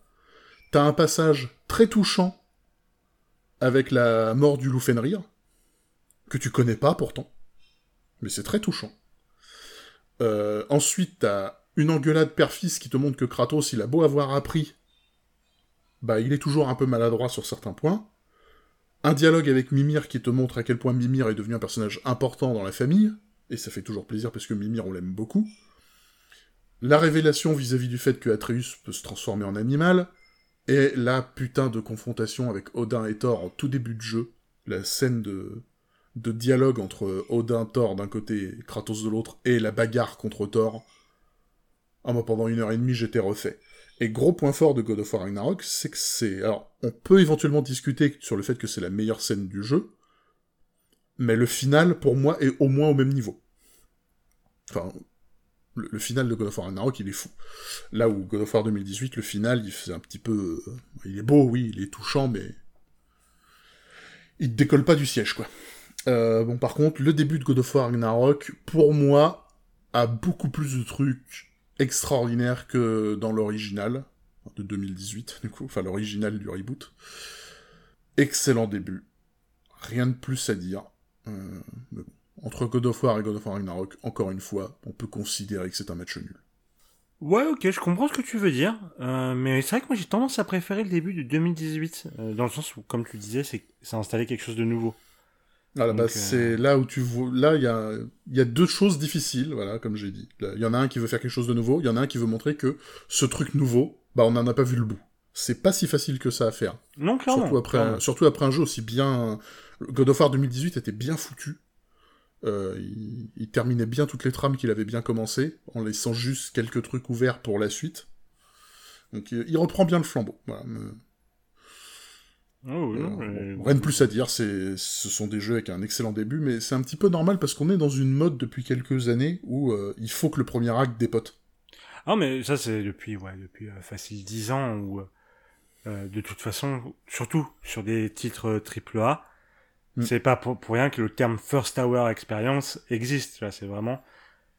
T'as un passage très touchant avec la mort du loup Fenrir, que tu connais pas pourtant, mais c'est très touchant. Euh, ensuite, t'as une engueulade père-fils qui te montre que Kratos, il a beau avoir appris, bah il est toujours un peu maladroit sur certains points. Un dialogue avec Mimir qui te montre à quel point Mimir est devenu un personnage important dans la famille, et ça fait toujours plaisir parce que Mimir on l'aime beaucoup. La révélation vis-à-vis du fait que Atreus peut se transformer en animal, et la putain de confrontation avec Odin et Thor en tout début de jeu, la scène de, de dialogue entre Odin, Thor d'un côté et Kratos de l'autre, et la bagarre contre Thor. Ah, moi, pendant une heure et demie, j'étais refait. Et gros point fort de God of War Ragnarok, c'est que c'est... Alors, on peut éventuellement discuter sur le fait que c'est la meilleure scène du jeu, mais le final, pour moi, est au moins au même niveau. Enfin, le, final de God of War Ragnarok, il est fou. Là où God of War 2018, le final, il fait un petit peu... Euh, il est beau, oui, il est touchant, mais... Il décolle pas du siège, quoi. Euh, bon, par contre, le début de God of War Ragnarok, pour moi, a beaucoup plus de trucs extraordinaire que dans l'original, de 2018, du coup, enfin l'original du reboot. Excellent début. Rien de plus à dire. Euh, Entre God of War et God of War Ragnarok, encore une fois, on peut considérer que c'est un match nul. Ouais, ok, je comprends ce que tu veux dire, euh, mais c'est vrai que moi j'ai tendance à préférer le début de 2018, euh, dans le sens où, comme tu disais, c'est ça quelque chose de nouveau. Voilà, bah, c'est là où tu vois. Là, il y a, y a deux choses difficiles, voilà, comme j'ai dit. Il y en a un qui veut faire quelque chose de nouveau, il y en a un qui veut montrer que ce truc nouveau, bah, on n'en a pas vu le bout. C'est pas si facile que ça à faire. Non, clairement. Surtout après, Un, surtout après un jeu aussi bien. God of War 2018 était bien foutu. Euh, il, il, terminait bien toutes les trames qu'il avait bien commencé, en laissant juste quelques trucs ouverts pour la suite. Donc il reprend bien le flambeau. Voilà. Oh, euh, rien de plus à dire, c'est, ce sont des jeux avec un excellent début, mais c'est un petit peu normal parce qu'on est dans une mode depuis quelques années où euh, il faut que le premier acte dépote. Ah mais ça c'est depuis ouais depuis euh, facile 10 ans où euh, de toute façon surtout sur des titres triple A mm. c'est pas pour, pour, rien que le terme first hour experience existe là c'est vraiment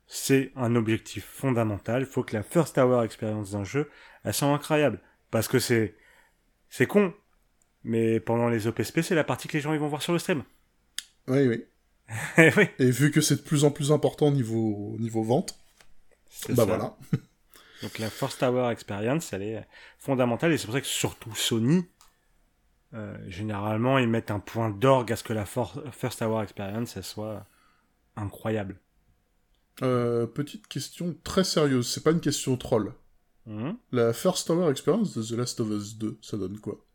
c'est un objectif fondamental il faut que la first hour experience d'un jeu elle soit incroyable parce que c'est c'est con mais pendant les OPSP, c'est la partie que les gens ils vont voir sur le stream. Oui, oui. Eh oui. Et vu que c'est de plus en plus important niveau, niveau vente, bah ça. voilà. Donc la First Hour Experience, elle est fondamentale, et c'est pour ça que surtout Sony, euh, généralement, ils mettent un point d'orgue à ce que la First Hour Experience, elle soit incroyable. Euh, petite question très sérieuse, c'est pas une question troll. Mmh. La First Hour Experience de The Last of Us 2, ça donne quoi?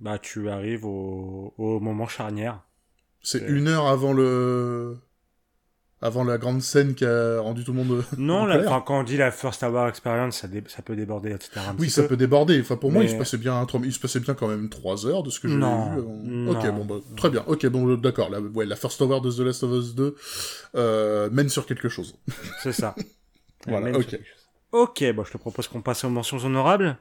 Bah tu arrives au, au moment charnière. C'est une heure avant le avant la grande scène qui a rendu tout le monde. Non, la, quand on dit la first hour experience, ça, ça peut déborder, etc. oui, ça peut déborder. Enfin, pour moi, il se passait bien, il se passait bien quand même trois heures de ce que j'ai vu. Non. Ok, bon, bah, très bien. Ok, bon, d'accord. La, ouais, la first hour de The Last of Us 2 euh, mène sur quelque chose. C'est ça. voilà. Ok. Ok, bon, je te propose qu'on passe aux mentions honorables.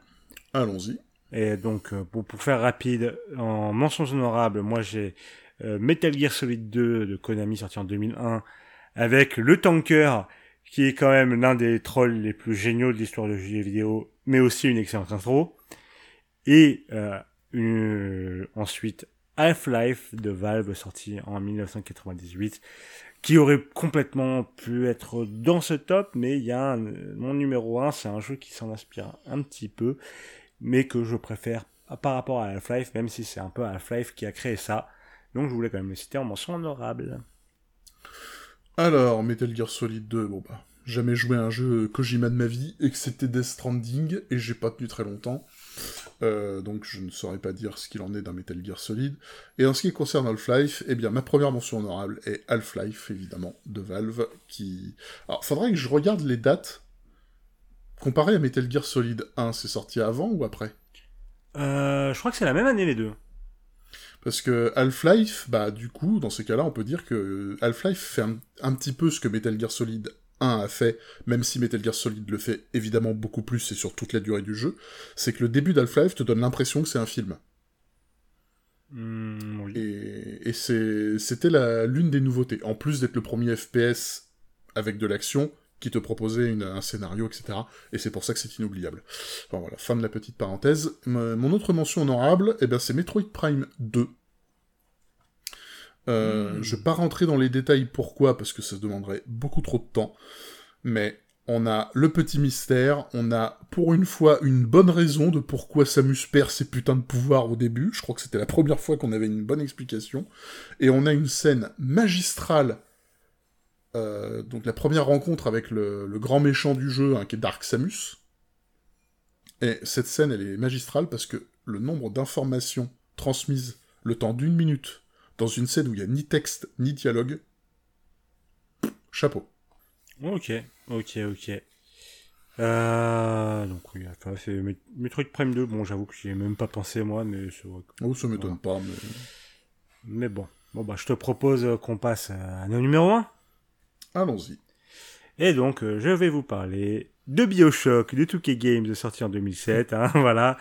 Allons-y. Et donc, euh, pour, pour faire rapide, en mentions honorables, moi j'ai euh, Metal Gear Solid 2 de Konami sorti en 2001, avec le tanker, qui est quand même l'un des trolls les plus géniaux de l'histoire de jeux vidéo, mais aussi une excellente intro. Et euh, ensuite Half-Life de Valve sorti en 1998, qui aurait complètement pu être dans ce top, mais il y a mon numéro 1, c'est un jeu qui s'en inspire un petit peu mais que je préfère par rapport à Half-Life, même si c'est un peu Half-Life qui a créé ça. Donc je voulais quand même le citer en mention honorable. Alors, Metal Gear Solid 2, bon bah, jamais joué à un jeu Kojima de ma vie, excepté Death Stranding, et j'ai pas tenu très longtemps. Euh, donc je ne saurais pas dire ce qu'il en est d'un Metal Gear Solid. Et en ce qui concerne Half-Life, eh bien ma première mention honorable est Half-Life, évidemment, de Valve, qui... Alors, faudrait que je regarde les dates, Comparé à Metal Gear Solid 1, c'est sorti avant ou après? Euh, Je crois que c'est la même année les deux. Parce que Half-Life, bah du coup, dans ces cas-là, on peut dire que Half-Life fait un, petit peu ce que Metal Gear Solid 1 a fait, même si Metal Gear Solid le fait évidemment beaucoup plus et sur toute la durée du jeu, c'est que le début d'Half-Life te donne l'impression que c'est un film. Hmm, oui. Et, c'était l'une des nouveautés. En plus d'être le premier FPS avec de l'action, qui te proposait une- un scénario, etc. Et c'est pour ça que c'est inoubliable. Enfin voilà, fin de la petite parenthèse. Mon autre mention honorable, eh ben, c'est Metroid Prime 2. Euh, Mm. Je vais pas rentrer dans les détails pourquoi, parce que ça demanderait beaucoup trop de temps. Mais on a le petit mystère, on a pour une fois une bonne raison de pourquoi Samus perd ses putains de pouvoirs au début. Je crois que c'était la première fois qu'on avait une bonne explication. Et on a une scène magistrale. Euh, donc la première rencontre avec le, le grand méchant du jeu, hein, qui est Dark Samus. Et cette scène, elle est magistrale parce que le nombre d'informations transmises le temps d'une minute dans une scène où il n'y a ni texte ni dialogue, chapeau. Ok, ok, ok. Euh, donc oui, enfin, c'est Met- Metroid Prime 2, bon j'avoue que j'y ai même pas pensé moi, mais c'est vrai que- Oh, ça m'étonne pas, mais... Mais bon, bon bah je te propose euh, qu'on passe à nos numéro 1. Allons-y. Et donc, euh, je vais vous parler de Bioshock, de 2K Games, sorti en 2007. Hein, voilà.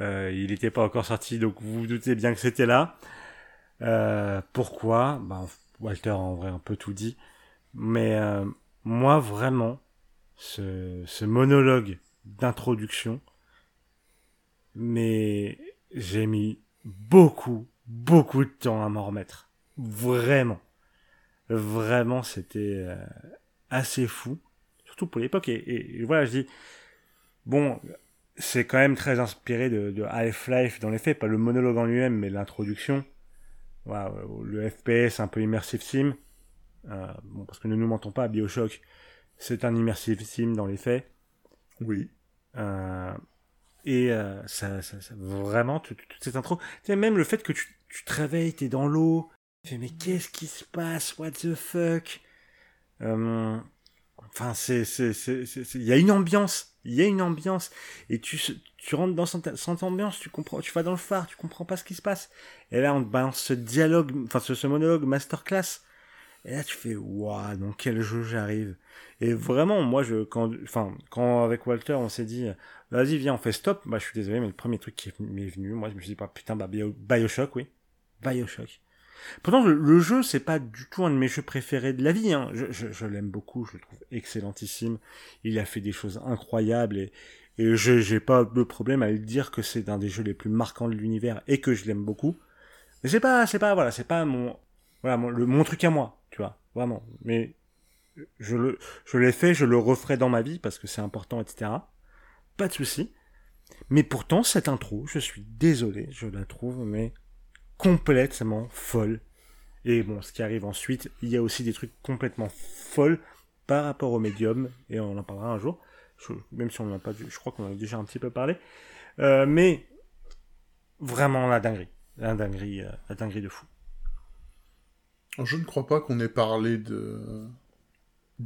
Euh, il n'était pas encore sorti, donc vous vous doutez bien que c'était là. Euh, pourquoi? Bah, Walter en vrai un peu tout dit. Mais moi, vraiment, ce, ce monologue d'introduction, mais j'ai mis beaucoup, beaucoup de temps à m'en remettre. Vraiment. Vraiment, c'était... euh, assez fou, surtout pour l'époque. Et, et- et voilà, je dis, bon, c'est quand même très inspiré de, de Half-Life dans les faits, pas le monologue en lui-même, mais l'introduction. Voilà, le FPS un peu immersive sim. Euh, bon, parce que ne nous mentons pas, Bioshock, c'est un immersive sim dans les faits. Oui. Euh, et euh, ça, ça, ça- vraiment, toute, toute cette intro, tu sais, même le fait que tu, tu te réveilles, t'es dans l'eau, fais mais qu'est-ce qui se passe, what the fuck? Euh, Enfin, c'est, c'est, c'est, il y a une ambiance, il y a une ambiance, et tu, tu rentres dans cette, ambiance, tu comprends, tu vas dans le phare, tu comprends pas ce qui se passe, et là on te balance ce dialogue, enfin ce, ce monologue masterclass, et là tu fais waouh, dans quel jeu j'arrive? Et vraiment, moi, je, quand, enfin, quand avec Walter, on s'est dit, vas-y, viens, on fait stop, bah, je suis désolé, mais le premier truc qui m'est venu, moi, je me suis dit, bah, putain, bah, Bio- Bioshock, oui. Bioshock. Pourtant, le, le jeu, c'est pas du tout un de mes jeux préférés de la vie, hein. Je, l'aime beaucoup, je le trouve excellentissime. Il a fait des choses incroyables et, je, j'ai pas de problème à le dire que c'est un des jeux les plus marquants de l'univers et que je l'aime beaucoup. Mais c'est pas, c'est pas, voilà, c'est pas mon, voilà, mon, le, truc à moi, tu vois, vraiment. Mais je le, je l'ai fait, je le referai dans ma vie parce que c'est important, etc. Pas de souci. Mais pourtant, cette intro, je suis désolé, je la trouve, mais complètement folle. Et bon, ce qui arrive ensuite, il y a aussi des trucs complètement folles par rapport au médium, et on en parlera un jour. Même si on n'en a pas, vu- je crois qu'on en a déjà un petit peu parlé. Euh, mais vraiment la dinguerie, la dinguerie, euh, la dinguerie de fou. Je ne crois pas qu'on ait parlé de...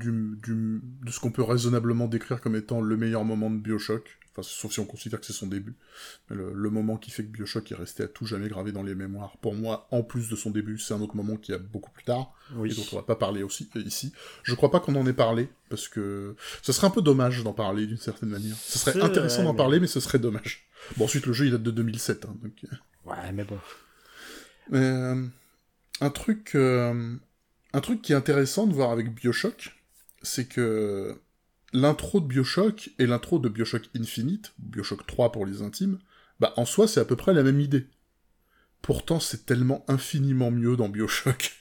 Du, du- de ce qu'on peut raisonnablement décrire comme étant le meilleur moment de Bioshock. Enfin, sauf si on considère que c'est son début. Mais le, le moment qui fait que Bioshock est resté à tout jamais gravé dans les mémoires. Pour moi, en plus de son début, c'est un autre moment qui a beaucoup plus tard. et dont on va pas parler aussi euh, ici. Je crois pas qu'on en ait parlé, parce que ce serait un peu dommage d'en parler d'une certaine manière. Ce serait intéressant d'en mais- parler, mais ce serait dommage. Bon, ensuite, le jeu, il date de 2007, hein, donc... euh, Ouais, mais bon. mais, euh, un truc, euh, un truc qui est intéressant de voir avec Bioshock, c'est que l'intro de Bioshock et l'intro de Bioshock Infinite, Bioshock 3 pour les intimes, bah en soi c'est à peu près la même idée. Pourtant c'est tellement infiniment mieux dans Bioshock.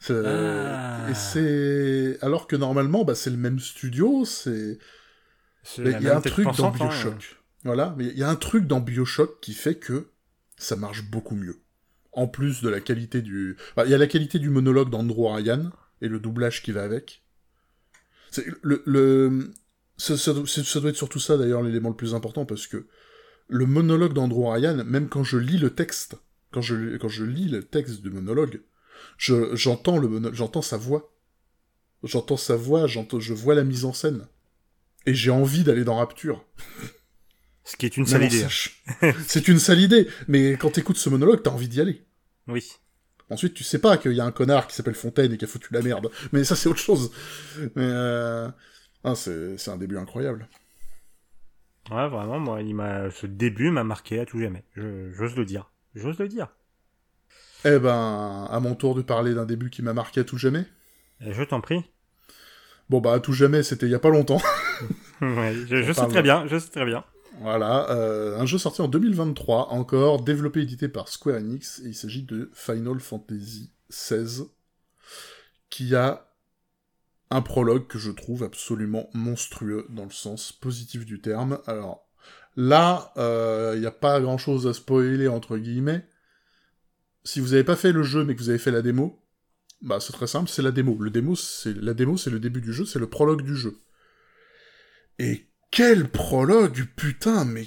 C'est- Ah. Et c'est alors que normalement bah c'est le même studio, c'est il y a un truc dans hein. Bioshock. Voilà, mais il y a un truc dans Bioshock qui fait que ça marche beaucoup mieux. En plus de la qualité du... bah, Il y a la qualité du monologue d'Andrew Ryan et le doublage qui va avec. C'est le... le... Ça, ça doit- ça doit être surtout ça d'ailleurs l'élément le plus important parce que le monologue d'Andrew Ryan, même quand je lis le texte, quand je, quand je lis le texte du monologue, je, j'entends le j'entends sa voix. J'entends sa voix, j'entends, je vois la mise en scène. Et j'ai envie d'aller dans Rapture. Ce qui est une sale idée. sach- C'est une sale idée, mais quand t'écoutes ce monologue, t'as envie d'y aller. Oui. Ensuite, tu sais pas qu'il y a un connard qui s'appelle Fontaine et qui a foutu la merde. Mais ça, c'est autre chose. Mais euh... ah, c'est un début incroyable. Ouais, vraiment, moi, il m'a, ce début m'a marqué à tout jamais. J'ose le dire. J'ose le dire. Eh ben, à mon tour de parler d'un début qui m'a marqué à tout jamais. Je t'en prie. Bon, bah, à tout jamais, c'était il y a pas longtemps. ouais, je, sais très bien, je sais très bien. Voilà, euh, un jeu sorti en 2023, encore, développé et édité par Square Enix, et il s'agit de Final Fantasy XVI, qui a un prologue que je trouve absolument monstrueux dans le sens positif du terme. Alors là, il euh, n'y a pas grand-chose à spoiler entre guillemets. Si vous n'avez pas fait le jeu mais que vous avez fait la démo, bah c'est très simple, c'est la démo. Le démo, c'est la démo, c'est le début du jeu, c'est le prologue du jeu. Et quel prologue, putain, mais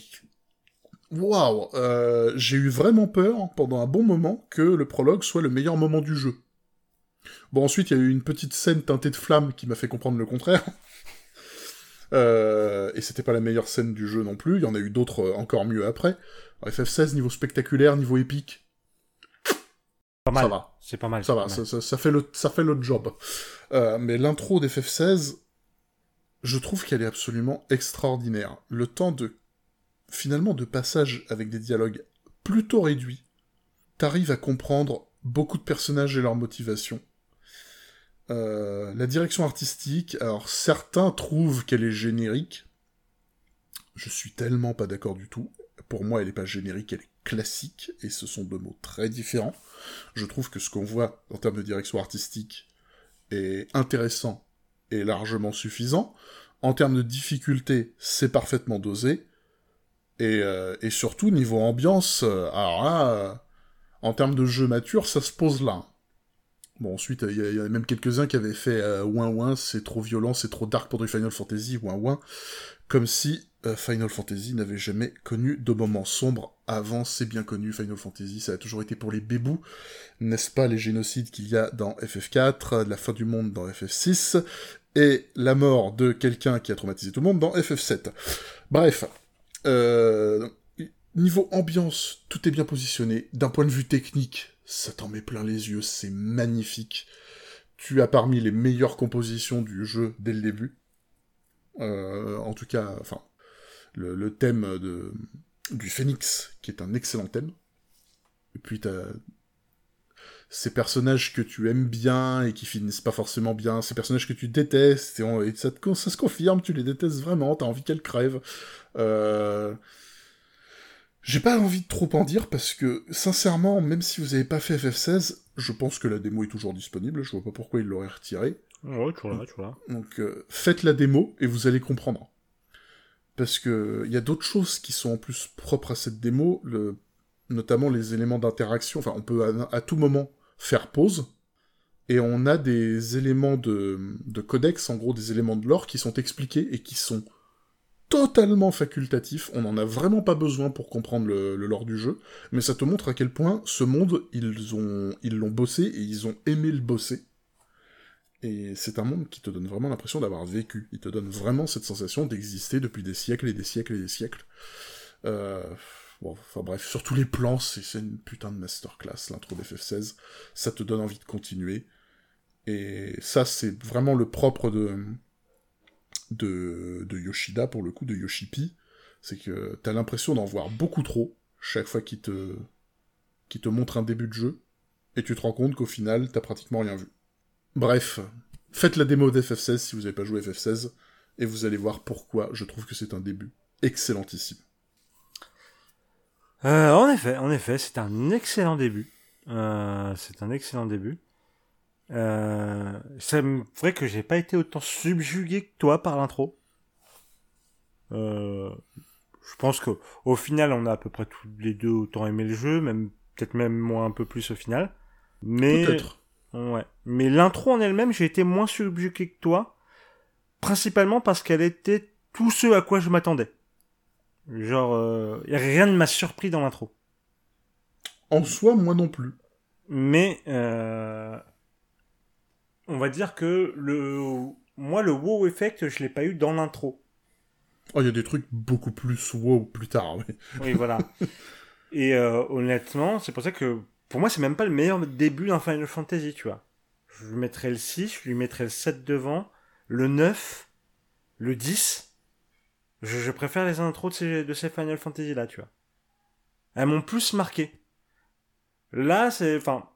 waouh, euh, j'ai eu vraiment peur pendant un bon moment que le prologue soit le meilleur moment du jeu. Bon, ensuite, il y a eu une petite scène teintée de flammes qui m'a fait comprendre le contraire. Euh, et c'était pas la meilleure scène du jeu non plus, il y en a eu d'autres euh, encore mieux après. FF16, niveau spectaculaire, niveau épique. Pas mal. Ça va. C'est pas mal. Ça va, ça, fait le, ça fait le job. Euh, mais l'intro d'FF16, je trouve qu'elle est absolument extraordinaire. Le temps de, finalement, de passage avec des dialogues plutôt réduits, t'arrives à comprendre beaucoup de personnages et leurs motivations. Euh, la direction artistique, alors certains trouvent qu'elle est générique. Je suis tellement pas d'accord du tout. Pour moi, elle est pas générique, elle est classique, et ce sont deux mots très différents. Je trouve que ce qu'on voit en termes de direction artistique est intéressant et largement suffisant. En termes de difficulté, c'est parfaitement dosé. Et, euh, et, surtout, niveau ambiance, euh, alors là, en termes de jeu mature, ça se pose là. Bon, ensuite, il y, a même quelques-uns qui avaient fait euh, ouin ouin, c'est trop violent, c'est trop dark pour du Final Fantasy, ouin ouin. Comme si euh, Final Fantasy n'avait jamais connu de moments sombres avant, c'est bien connu, Final Fantasy, ça a toujours été pour les bébous, n'est-ce pas, les génocides qu'il y a dans FF4, la fin du monde dans FF6, et la mort de quelqu'un qui a traumatisé tout le monde dans FF7. Bref, euh, niveau ambiance, tout est bien positionné, d'un point de vue technique, ça t'en met plein les yeux, c'est magnifique. Tu as parmi les meilleures compositions du jeu dès le début. Euh, en tout cas, enfin, le, thème du Phénix, qui est un excellent thème. Et puis t'as ces personnages que tu aimes bien et qui finissent pas forcément bien, ces personnages que tu détestes, et, ça, ça, se confirme, tu les détestes vraiment, t'as envie qu'elles crèvent. Euh, j'ai pas envie de trop en dire parce que, sincèrement, même si vous avez pas fait FF16, je pense que la démo est toujours disponible, je vois pas pourquoi ils l'auraient retirée. Ouais, toujours là, toujours là. Donc, euh, faites la démo et vous allez comprendre. Parce que il y a d'autres choses qui sont en plus propres à cette démo, le... notamment les éléments d'interaction. Enfin, on peut à, tout moment faire pause, et on a des éléments de, de codex, en gros des éléments de lore qui sont expliqués et qui sont totalement facultatif, on n'en a vraiment pas besoin pour comprendre le, lore du jeu, mais ça te montre à quel point ce monde, ils ont, ils l'ont bossé et ils ont aimé le bosser. Et c'est un monde qui te donne vraiment l'impression d'avoir vécu. Il te donne vraiment cette sensation d'exister depuis des siècles et des siècles et des siècles. Euh, bon, enfin bref, sur tous les plans, c'est une putain de masterclass, l'intro d'FF16. Ça te donne envie de continuer. Et ça, c'est vraiment le propre de, Yoshida, pour le coup, de Yoshipi, c'est que t'as l'impression d'en voir beaucoup trop chaque fois qu'il te, te montre un début de jeu, et tu te rends compte qu'au final, t'as pratiquement rien vu. Bref, faites la démo d'FF16 si vous n'avez pas joué FF16, et vous allez voir pourquoi je trouve que c'est un début excellentissime. Euh, en effet, en effet, c'est un excellent début. Euh, c'est un excellent début. Euh, c'est vrai que j'ai pas été autant subjugué que toi par l'intro. Euh, je pense que au final, on a à peu près tous les deux autant aimé le jeu, même peut-être même moi un peu plus au final. Mais peut-être. Ouais. Mais l'intro en elle-même, j'ai été moins subjugué que toi, principalement parce qu'elle était tout ce à quoi je m'attendais. Genre, euh, rien ne m'a surpris dans l'intro. En soi, moi non plus. Mais euh, on va dire que le moi le wow effect je l'ai pas eu dans l'intro. Oh, il y a des trucs beaucoup plus wow plus tard, oui. Oui, voilà. Et euh, honnêtement, c'est pour ça que pour moi, c'est même pas le meilleur début d'un Final Fantasy, tu vois. Je lui mettrais le 6, je lui mettrais le 7 devant, le 9, le 10. Je, je préfère les intros de ces, de ces Final Fantasy là, tu vois. Elles m'ont plus marqué. Là, c'est, enfin,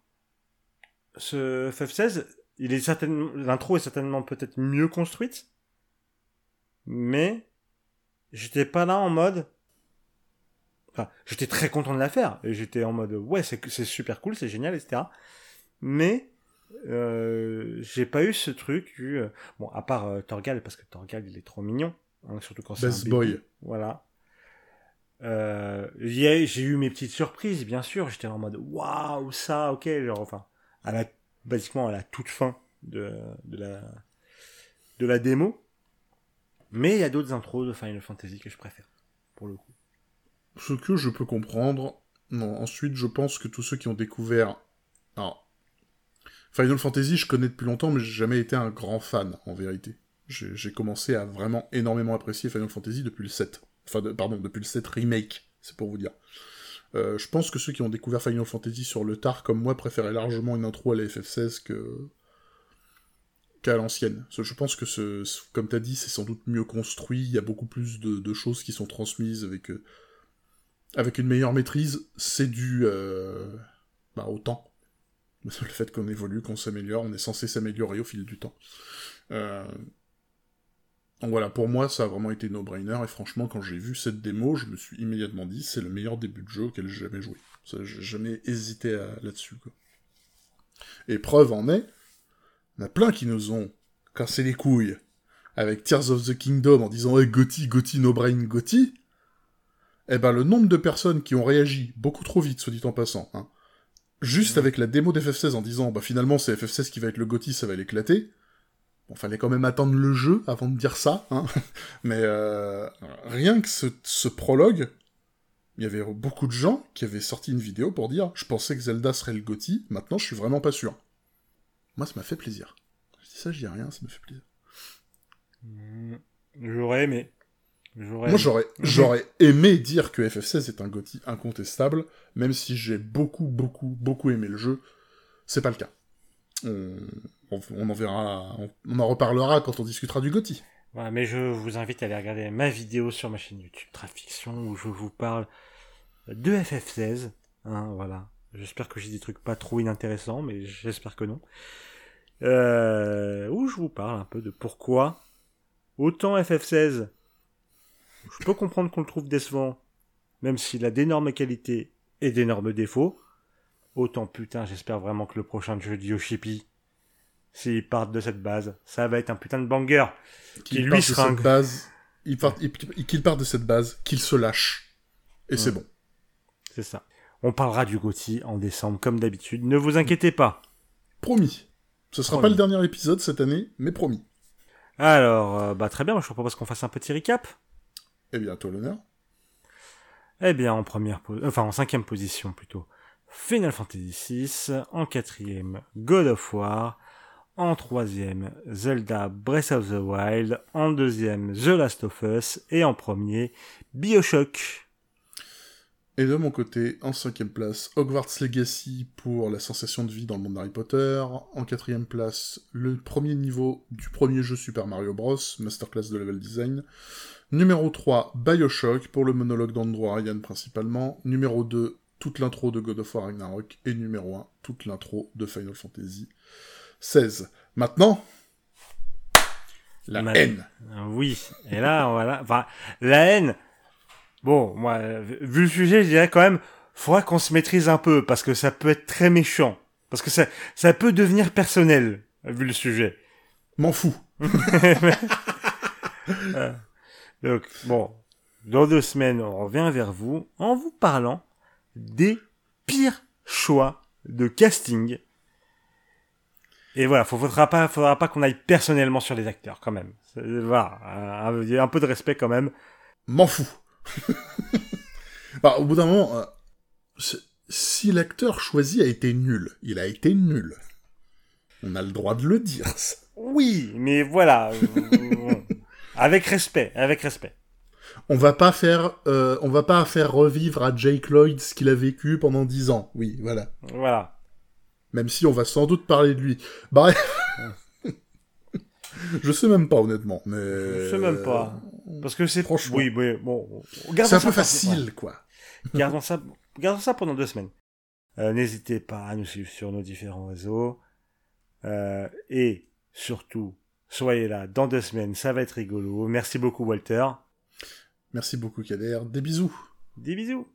ce FF16, il est certainement, l'intro est certainement peut-être mieux construite, mais j'étais pas là en mode, enfin, j'étais très content de la faire, et j'étais en mode, ouais, c'est, super cool, c'est génial, etc. Mais, euh, j'ai pas eu ce truc, eu, bon, à part euh, Torgal, parce que Torgal, il est trop mignon, surtout quand c'est Best un boy. Voilà. Euh, j'ai eu mes petites surprises, bien sûr. J'étais en mode waouh, ça, ok, genre, enfin, à la, basiquement à la toute fin de, de la, de la démo. Mais il y a d'autres intros de Final Fantasy que je préfère, pour le coup. Ce que je peux comprendre. Non, ensuite, je pense que tous ceux qui ont découvert. Alors. Final Fantasy, je connais depuis longtemps, mais j'ai jamais été un grand fan, en vérité. J'ai commencé à vraiment énormément apprécier Final Fantasy depuis le 7. Enfin, pardon, depuis le 7 Remake, c'est pour vous dire. Euh, je pense que ceux qui ont découvert Final Fantasy sur le tard, comme moi, préféraient largement une intro à la FF16 que qu'à l'ancienne. Je pense que, ce, comme t'as dit, c'est sans doute mieux construit, il y a beaucoup plus de, choses qui sont transmises avec, euh, avec une meilleure maîtrise. C'est dû euh, bah, au temps. Le fait qu'on évolue, qu'on s'améliore, on est censé s'améliorer au fil du temps. Donc voilà, pour moi, ça a vraiment été no-brainer, et franchement, quand j'ai vu cette démo, je me suis immédiatement dit, c'est le meilleur début de jeu auquel j'ai jamais joué. J'ai jamais hésité à- là-dessus, quoi. Et preuve en est, il y en a plein qui nous ont cassé les couilles avec Tears of the Kingdom en disant hey, Gotti, Gotti, no brain, Gotti. Eh ben, le nombre de personnes qui ont réagi beaucoup trop vite, soit dit en passant, hein, juste avec la démo d'FF16 en disant bah finalement c'est FF16 qui va être le Gotti, ça va l'éclater. Bon, fallait quand même attendre le jeu avant de dire ça, hein. Mais euh, rien que ce, ce prologue, il y avait beaucoup de gens qui avaient sorti une vidéo pour dire je pensais que Zelda serait le Gotti, maintenant je suis vraiment pas sûr. Moi ça m'a fait plaisir. Je dis ça, je dis rien, ça me fait plaisir. Mm, J'aurais aimé. J'aurais Moi j'aurais j'aurais aimé dire que FF16 est un Gotti incontestable, même si j'ai beaucoup beaucoup beaucoup aimé le jeu, c'est pas le cas. On, on, en verra, on en reparlera quand on discutera du Gotti. Voilà, mais je vous invite à aller regarder ma vidéo sur ma chaîne YouTube Trafiction où je vous parle de FF16. Hein, voilà. J'espère que j'ai des trucs pas trop inintéressants, mais j'espère que non. Euh, où je vous parle un peu de pourquoi autant FF16. Je peux comprendre qu'on le trouve décevant, même s'il a d'énormes qualités et d'énormes défauts. Autant putain, j'espère vraiment que le prochain jeu de Yoshipi, s'il part de cette base, ça va être un putain de banger. Qui Qu'il lui parte de sera cette base, il part, il- qu'il parte de cette base, qu'il se lâche, et c'est Mm. bon. C'est ça. On parlera du GOTY en décembre, comme d'habitude. Ne vous inquiétez pas. Promis. Ce sera Promis. pas le dernier épisode cette année, mais promis. Alors, euh, bah très bien, moi, je vous propose qu'on fasse un petit recap. Eh bien, à toi l'honneur. Eh bien, en première po- enfin en cinquième position plutôt, Final Fantasy VI. En quatrième, God of War. En troisième, Zelda Breath of the Wild. En deuxième, The Last of Us. Et en premier, Bioshock. Et de mon côté, en cinquième place, Hogwarts Legacy pour la sensation de vie dans le monde d'Harry Potter. En quatrième place, le premier niveau du premier jeu Super Mario Bros, masterclass de level design. Numéro 3, Bioshock pour le monologue d'Andrew Ryan principalement. Numéro 2, toute l'intro de God of War Ragnarok. Et numéro 1, toute l'intro de Final Fantasy 16. Maintenant, la Ma- haine. Oui. Et là, voilà. Enfin, la haine. Bon, moi, vu le sujet, je dirais quand même, faudra qu'on se maîtrise un peu parce que ça peut être très méchant. Parce que ça, ça peut devenir personnel, vu le sujet. M'en fous. Euh, Donc, bon, dans deux semaines, on revient vers vous en vous parlant des pires choix de casting. Et voilà, faut, faudra pas, faudra pas qu'on aille personnellement sur les acteurs, quand même. Voilà, un, peu de respect quand même. M'en fous. bah, au bout d'un moment, euh, si l'acteur choisi a été nul, il a été nul. On a le droit de le dire. ça. Oui, mais voilà. euh, avec respect, avec respect. On va pas faire, euh, on va pas faire revivre à Jake Lloyd ce qu'il a vécu pendant dix ans. Oui, voilà. Voilà. Même si on va sans doute parler de lui. Bref. je sais même pas honnêtement, mais. Je sais même pas. Parce que c'est Franchement. Oui, mais bon. C'est un peu facile, quoi. Gardons ça, gardons ça pendant deux semaines. Euh, N'hésitez pas à nous suivre sur nos différents réseaux. Euh, et surtout, soyez là dans deux semaines, ça va être rigolo. Merci beaucoup Walter. Merci beaucoup, Kader. Des bisous. Des bisous.